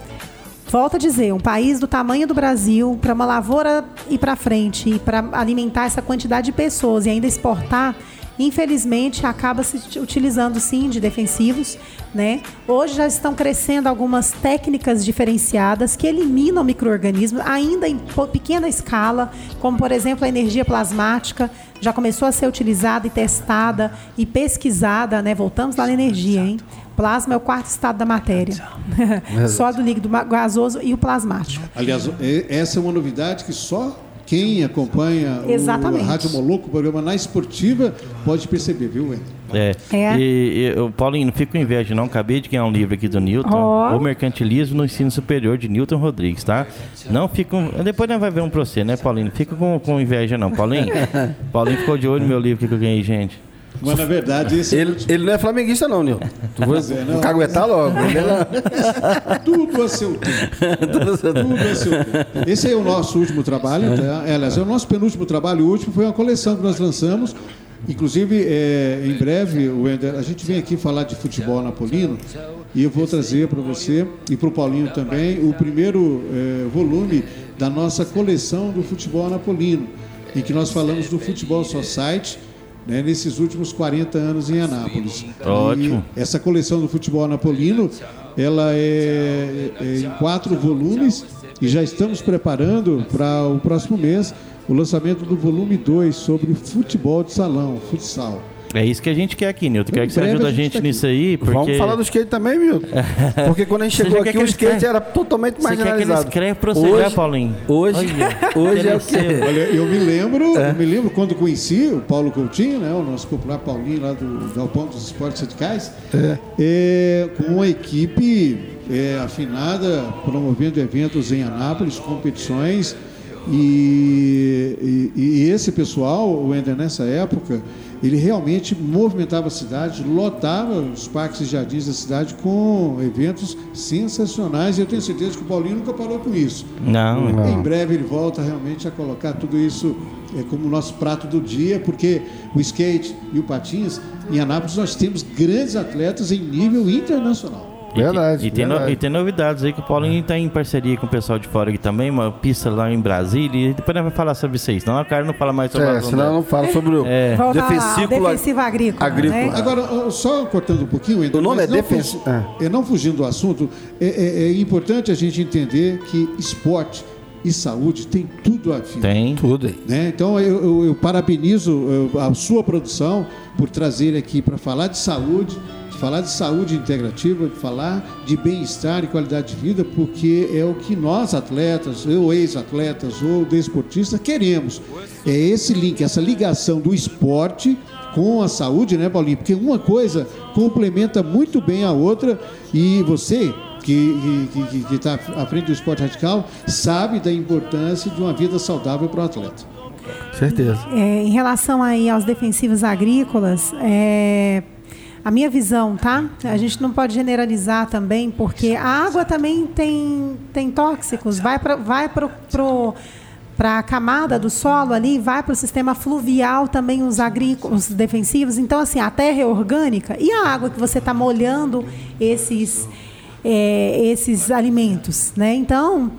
Volto a dizer, um país do tamanho do Brasil, para uma lavoura ir para frente e para alimentar essa quantidade de pessoas e ainda exportar, infelizmente acaba se utilizando sim de defensivos, né? Hoje já estão crescendo algumas técnicas diferenciadas que eliminam microorganismos ainda em pequena escala, como por exemplo a energia plasmática, já começou a ser utilizada e testada e pesquisada, né? Voltamos lá na energia, hein? Plasma é o quarto estado da matéria. <laughs> Sólido, líquido, gasoso e o plasmático. Aliás, essa é uma novidade que só quem acompanha Exatamente. o Rádio Moloco, o programa na esportiva, pode perceber, viu, Wendel? É. é. E, e, Paulinho, não fico com inveja, não. Acabei de ganhar um livro aqui do Newton. Oh. O Mercantilismo no Ensino Superior de Newton Rodrigues, tá? Não fico. Depois nós vai ver um pra você, né, Paulinho? Não fica com, com inveja, não. Paulinho? <laughs> Paulinho ficou de olho no meu livro que eu ganhei, gente. Mas na verdade esse ele, ele não é flamenguista não, Nil. Tu vai é, não, caguetar logo. É <laughs> Tudo a seu tempo. Tudo a seu tempo. Esse é o nosso último trabalho, tá? é, aliás, é o nosso penúltimo trabalho, o último foi uma coleção que nós lançamos. Inclusive, é, em breve, Wender, a gente vem aqui falar de futebol napolino e eu vou trazer para você e para o Paulinho também o primeiro é, volume da nossa coleção do futebol napolino, em que nós falamos do Futebol Society né, nesses últimos 40 anos em Anápolis. Ótimo. E essa coleção do futebol anapolino, ela é, é em quatro volumes e já estamos preparando para o próximo mês o lançamento do volume 2 sobre futebol de salão, futsal. É isso que a gente quer aqui, Nilton. Quer que você ajude a gente, tá nisso aí. Porque... Vamos falar do skate também, Milton. Porque quando a gente chegou aqui, o skate escreve... era totalmente marginalizado. Você quer que ele escreve pra você, né, Paulinho? Hoje, hoje é o quê? Olha, eu me lembro, é. eu me lembro quando conheci o Paulo Coutinho, né, o nosso popular Paulinho lá do Galpão dos Esportes Radicais, é. É, com uma equipe é, afinada, promovendo eventos em Anápolis, competições. E, e, e esse pessoal, o Ender, nessa época, ele realmente movimentava a cidade, lotava os parques e jardins da cidade com eventos sensacionais. E eu tenho certeza que o Paulinho nunca parou com isso. Não, não. Em breve ele volta realmente a colocar tudo isso é, como nosso prato do dia, porque o skate e o patins, em Anápolis nós temos grandes atletas em nível internacional. Verdade. E, tem, verdade. No, e tem novidades aí que o Paulinho está em parceria com o pessoal de fora aqui também, uma pista lá em Brasília. E depois nós vamos falar sobre isso aí, senão a cara não fala mais sobre é, senão não fala sobre o <laughs> é. defensivo agrícola. agrícola. Né? Agora, só cortando um pouquinho, o nome é defensivo. É. Não fugindo do assunto, é, é, é importante a gente entender que esporte e saúde tem tudo a ver. Tem tudo. Né? Então eu, eu, eu parabenizo a sua produção por trazer aqui para falar de saúde falar de saúde integrativa, de falar de bem-estar e qualidade de vida, porque é o que nós atletas, ou ex-atletas, ou desportistas queremos. É esse link, essa ligação do esporte com a saúde, né, Paulinho? Porque uma coisa complementa muito bem a outra e você que está à frente do esporte radical sabe da importância de uma vida saudável para o atleta. Certeza. É, em relação aí aos defensivos agrícolas, é, a minha visão, tá? A gente não pode generalizar também, porque a água também tem, tem tóxicos, vai para vai pro, pro, a camada do solo ali, vai para o sistema fluvial também os agrícolas, os defensivos. Então, assim, a terra é orgânica e a água que você está molhando esses, é, esses alimentos, né? Então,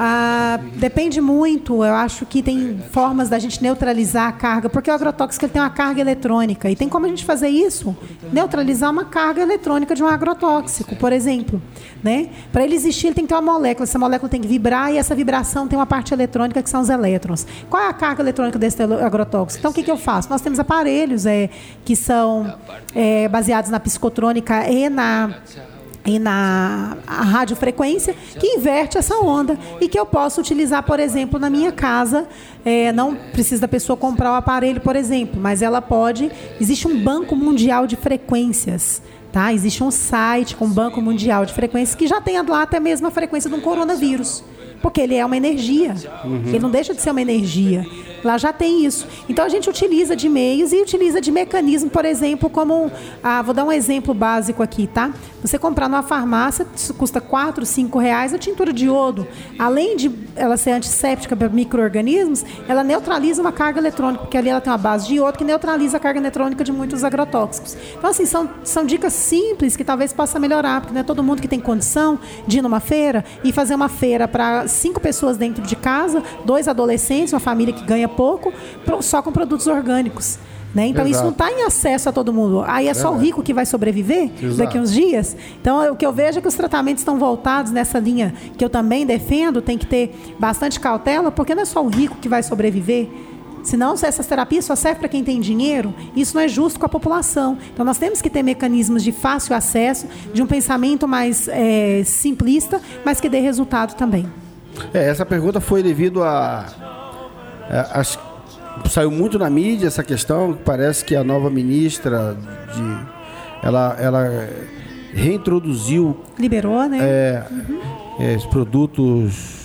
ah, depende muito, eu acho que tem formas da gente neutralizar a carga, porque o agrotóxico ele tem uma carga eletrônica. E tem como a gente fazer isso? Neutralizar uma carga eletrônica de um agrotóxico, por exemplo. Né? Para ele existir, ele tem que ter uma molécula. Essa molécula tem que vibrar e essa vibração tem uma parte eletrônica que são os elétrons. Qual é a carga eletrônica desse agrotóxico? Então, o que, que eu faço? Nós temos aparelhos é, que são é, baseados na psicotrônica e na e na radiofrequência que inverte essa onda e que eu posso utilizar, por exemplo, na minha casa. É, não precisa da pessoa comprar o aparelho, por exemplo, mas ela pode. Existe um banco mundial de frequências. Tá? Existe um site com Banco Mundial de Frequências que já tem lá até mesmo a frequência de um coronavírus. Porque ele é uma energia. Uhum. Ele não deixa de ser uma energia. Lá já tem isso. Então a gente utiliza de meios e utiliza de mecanismo, por exemplo, como. Ah, vou dar um exemplo básico aqui, tá? Você comprar numa farmácia, custa 4, 5 reais a tintura de iodo. Além de ela ser antisséptica para micro-organismos, ela neutraliza uma carga eletrônica, porque ali ela tem uma base de iodo que neutraliza a carga eletrônica de muitos agrotóxicos. Então, assim, são, são dicas simples que talvez possa melhorar, porque não é todo mundo que tem condição de ir numa feira e fazer uma feira para cinco pessoas dentro de casa, dois adolescentes, uma família que ganha pouco, só com produtos orgânicos. Né? Então Exato. isso não está em acesso a todo mundo. Aí é só o rico que vai sobreviver Exato. daqui uns dias. Então o que eu vejo é que os tratamentos estão voltados nessa linha que eu também defendo, tem que ter bastante cautela, porque não é só o rico que vai sobreviver. Senão, se essas terapias só servem para quem tem dinheiro, isso não é justo com a população. Então, nós temos que ter mecanismos de fácil acesso, de um pensamento mais é, simplista, mas que dê resultado também. É, essa pergunta foi devido a, a, saiu muito na mídia essa questão. Parece que a nova ministra de, ela, ela reintroduziu. Liberou, né? É, uhum. é, os produtos.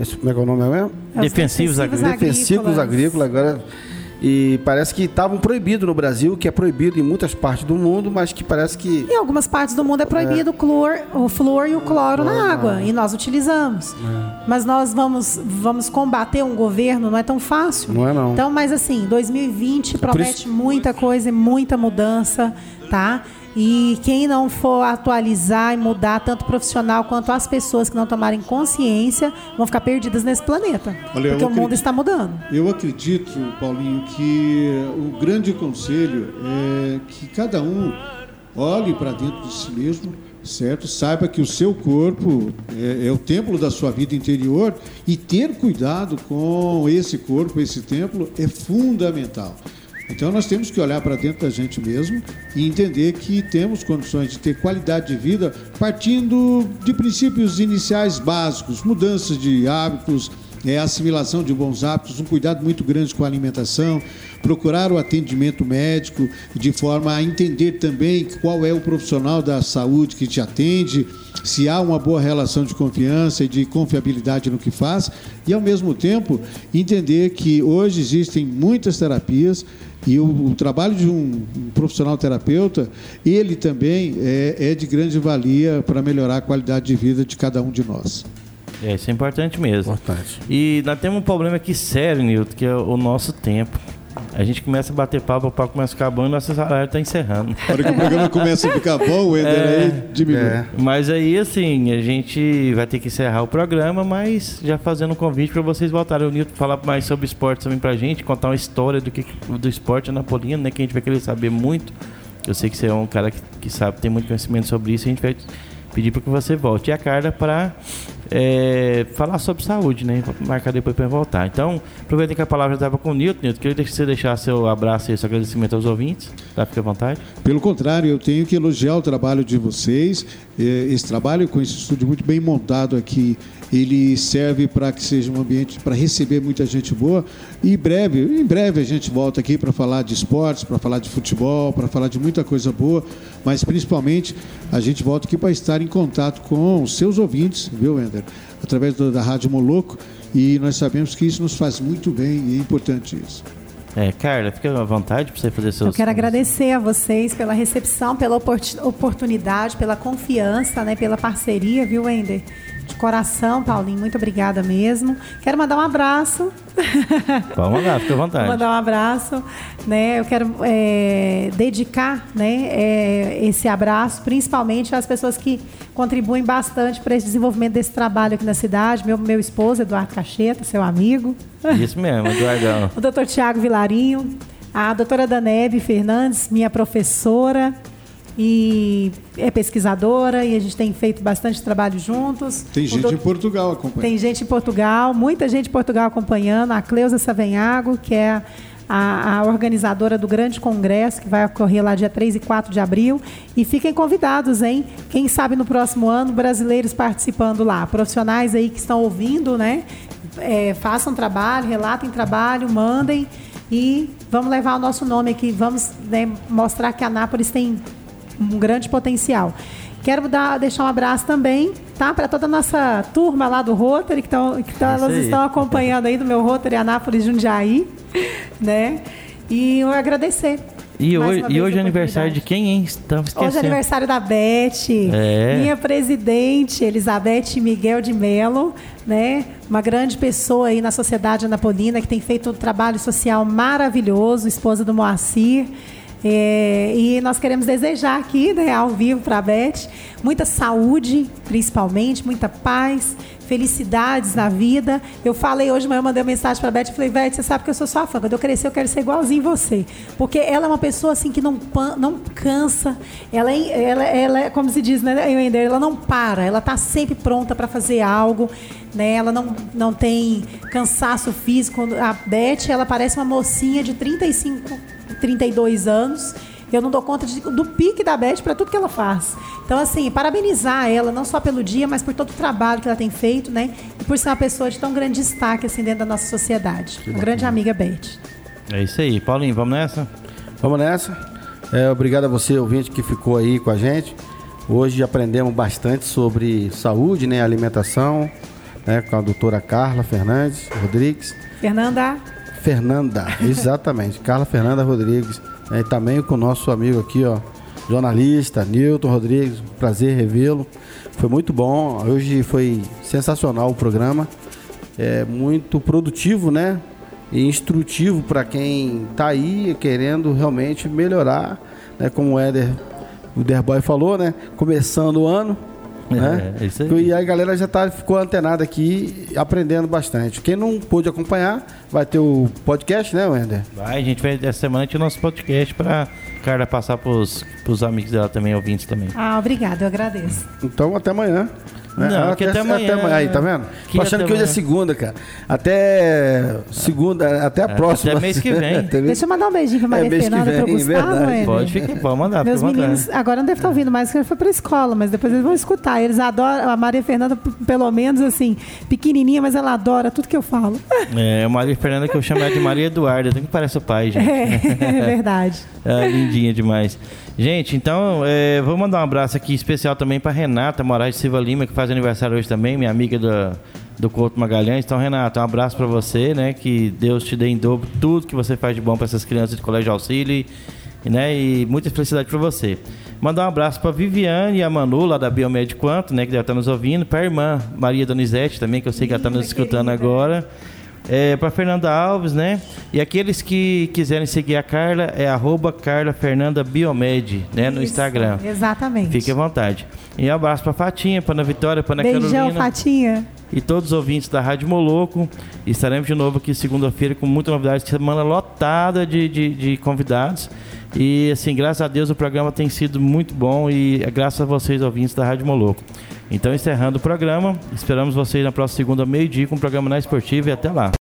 Esse, como é que é o nome mesmo? É defensivos, defensivos agrícolas. Defensivos agrícolas. Agora e parece que estavam proibidos no Brasil, que é proibido em muitas partes do mundo, mas que parece que. Em algumas partes do mundo é proibido é. o, clor, o flúor e o cloro na água. E nós utilizamos. É. Mas nós vamos, vamos combater um governo, não é tão fácil. Não é não. Então, mas assim, 2020 promete muita coisa e muita mudança, tá? E quem não for atualizar e mudar, tanto profissional quanto as pessoas que não tomarem consciência, vão ficar perdidas nesse planeta. Olha, porque o mundo está mudando. Eu acredito, Paulinho, que o grande conselho é que cada um olhe para dentro de si mesmo, certo? Saiba que o seu corpo é, é, o templo da sua vida interior e ter cuidado com esse corpo, esse templo, é fundamental. Então nós temos que olhar para dentro da gente mesmo e entender que temos condições de ter qualidade de vida partindo de princípios iniciais básicos, mudanças de hábitos, é, assimilação de bons hábitos, um cuidado muito grande com a alimentação, procurar o atendimento médico de forma a entender também qual é o profissional da saúde que te atende, se há uma boa relação de confiança e de confiabilidade no que faz, e ao mesmo tempo entender que hoje existem muitas terapias e o, o trabalho de um, um, profissional terapeuta, ele também é, é de grande valia para melhorar a qualidade de vida de cada um de nós. É, isso é importante mesmo. Importante. E nós temos um problema aqui sério, Nilton, que é o nosso tempo. A gente começa a bater papo, o papo começa a ficar bom e nosso salário está encerrando. Na hora que o programa começa a ficar bom, o é, aí diminui. É. Mas aí, assim, a gente vai ter que encerrar o programa, mas já fazendo um convite para vocês voltarem. O Nilton falar mais sobre esporte também para a gente, contar uma história do, que, do esporte anapolino, né? Que a gente vai querer saber muito. Eu sei que você é um cara que, que sabe, tem muito conhecimento sobre isso. A gente vai pedir para que você volte. E a Carla para é, falar sobre saúde, né? Marcar depois para voltar. Então, aproveitando que a palavra estava com o Nilton, Nilton, queria que você deixar seu abraço e seu agradecimento aos ouvintes. Tá? Fique à vontade. Pelo contrário, eu tenho que elogiar o trabalho de vocês. É, esse trabalho com esse estúdio muito bem montado aqui ele serve para que seja um ambiente para receber muita gente boa. E em breve, em breve a gente volta aqui para falar de esportes, para falar de futebol, para falar de muita coisa boa, mas principalmente a gente volta aqui para estar em contato com os seus ouvintes, viu, Ender? Através da Rádio Moloco, e nós sabemos que isso nos faz muito bem e é importante isso. É, Carla, fica à vontade para você fazer seus. Eu quero agradecer a vocês pela recepção, pela oportunidade, pela confiança, né, pela parceria, viu, Ender? De coração, Paulinho, muito obrigada mesmo. Quero mandar um abraço. <laughs> Vamos lá, fica à vontade. Vou mandar um abraço. Né? Eu quero é, dedicar né, é, esse abraço, principalmente às pessoas que contribuem bastante para esse desenvolvimento desse trabalho aqui na cidade. Meu, meu esposo, Eduardo Cacheta, seu amigo. Isso mesmo, Eduardão. <laughs> o doutor Tiago Vilarinho, a doutora Danebe Fernandes, minha professora e é pesquisadora e a gente tem feito bastante trabalho juntos. Tem gente em Portugal acompanhando. Tem gente em Portugal, muita gente em Portugal acompanhando. A Cleusa Savenhago, que é a, a, organizadora do grande congresso, que vai ocorrer lá dia 3 e 4 de abril. E fiquem convidados, hein? Quem sabe no próximo ano, brasileiros participando lá. Profissionais aí que estão ouvindo, né? É, façam trabalho, relatem trabalho, mandem e vamos levar o nosso nome aqui, vamos né, mostrar que a Anápolis tem um grande potencial. Quero dar, deixar um abraço também, tá? Para toda a nossa turma lá do Rotary, que, tão, que tão, elas estão acompanhando aí do meu Rotary Anápolis Jundiaí, né? E eu agradecer. E hoje, e hoje é aniversário de quem, hein? Estamos esquecendo. Hoje é aniversário da Beth, é. minha presidente, Elizabeth Miguel de Mello, né? Uma grande pessoa aí na sociedade anapolina que tem feito um trabalho social maravilhoso, esposa do Moacir. É, e nós queremos desejar aqui, né, ao vivo para a Beth, muita saúde, principalmente, muita paz, felicidades na vida. Eu falei hoje, mas eu mandei uma mensagem para a Beth e falei, Beth, você sabe que eu sou sua fã. Quando eu crescer, eu quero ser igualzinho você. Porque ela é uma pessoa assim que não, não cansa. Ela, é, ela, ela é, como se diz, né, ela não para. Ela está sempre pronta para fazer algo. Né? Ela não, não tem cansaço físico. A Beth, ela parece uma mocinha de 35 32 anos. Eu não dou conta de, do pique da Beth para tudo que ela faz. Então, assim, parabenizar ela, não só pelo dia, mas por todo o trabalho que ela tem feito, né? E por ser uma pessoa de tão grande destaque, assim, dentro da nossa sociedade. Que uma grande amiga, Beth. É isso aí. Paulinho, vamos nessa? Vamos nessa. É, obrigado a você, ouvinte, que ficou aí com a gente. Hoje aprendemos bastante sobre saúde, né? Alimentação, né? Com a doutora Carla Fernandes Rodrigues. Fernanda. Fernanda, exatamente. Carla Fernanda Rodrigues. Né, e também com o nosso amigo aqui, ó, jornalista, Newton Rodrigues. Prazer revê-lo. Foi muito bom. Hoje foi sensacional o programa. É muito produtivo, né? E instrutivo para quem está aí querendo realmente melhorar, né? Como o Éder, o Derboy falou, né? Começando o ano, né? É, isso aí. E aí a galera já tá, ficou antenada aqui, aprendendo bastante. Quem não pôde acompanhar, vai ter o podcast, né, Wender? Vai, a gente vai essa semana ter o nosso podcast para Carla passar pros, pros amigos dela também, ouvintes também. Ah, obrigado, eu agradeço. Então até amanhã. Né? Não, até, até amanhã. Até amanhã. Aí, tá vendo? Que Tô achando que hoje é segunda, cara. Até segunda, até a é, próxima. Até mês que vem. <laughs> Deixa eu mandar um beijinho pra Maria é, Fernanda e pro Gustavo, é, Pode ficar, pode mandar. Meus meninos, agora não deve estar ouvindo mais, porque ele foi pra escola, mas depois eles vão escutar. Eles adoram, a Maria Fernanda, pelo menos assim, pequenininha, mas ela adora tudo que eu falo. <laughs> É, a Maria Fernanda que eu chamo de Maria Eduarda, tem que parece o pai, gente. É, <laughs> é verdade. é, lindinha demais. Gente, então, é, vou mandar um abraço aqui especial também para Renata Moraes Silva Lima, que faz aniversário hoje também, minha amiga do, do Couto Magalhães. Então, Renata, um abraço para você, né? Que Deus te dê em dobro tudo que você faz de bom para essas crianças de colégio auxílio, né? E muita felicidade para você. Mandar um abraço para Viviane e a Manu, lá da Biomed Quanto, né? Que deve estar nos ouvindo. Para a irmã Maria Donizete também, que eu sei que ela está nos escutando agora. É, para Fernanda Alves, né? E aqueles que quiserem seguir a Carla é arroba Carla Fernanda Biomed, né? No Instagram. Exatamente. Fique à vontade. E um abraço para Fatinha, para Ana Vitória, para Ana Beijão, Carolina. Fatinha. E todos os ouvintes da Rádio Moloco. Estaremos de novo aqui segunda-feira com muita novidade. Semana lotada de, de, de convidados. E assim, graças a Deus o programa tem sido muito bom e é graças a vocês, ouvintes da Rádio Moloco. Então, encerrando o programa, esperamos vocês na próxima segunda, meio-dia, com o programa na Esportiva e até lá.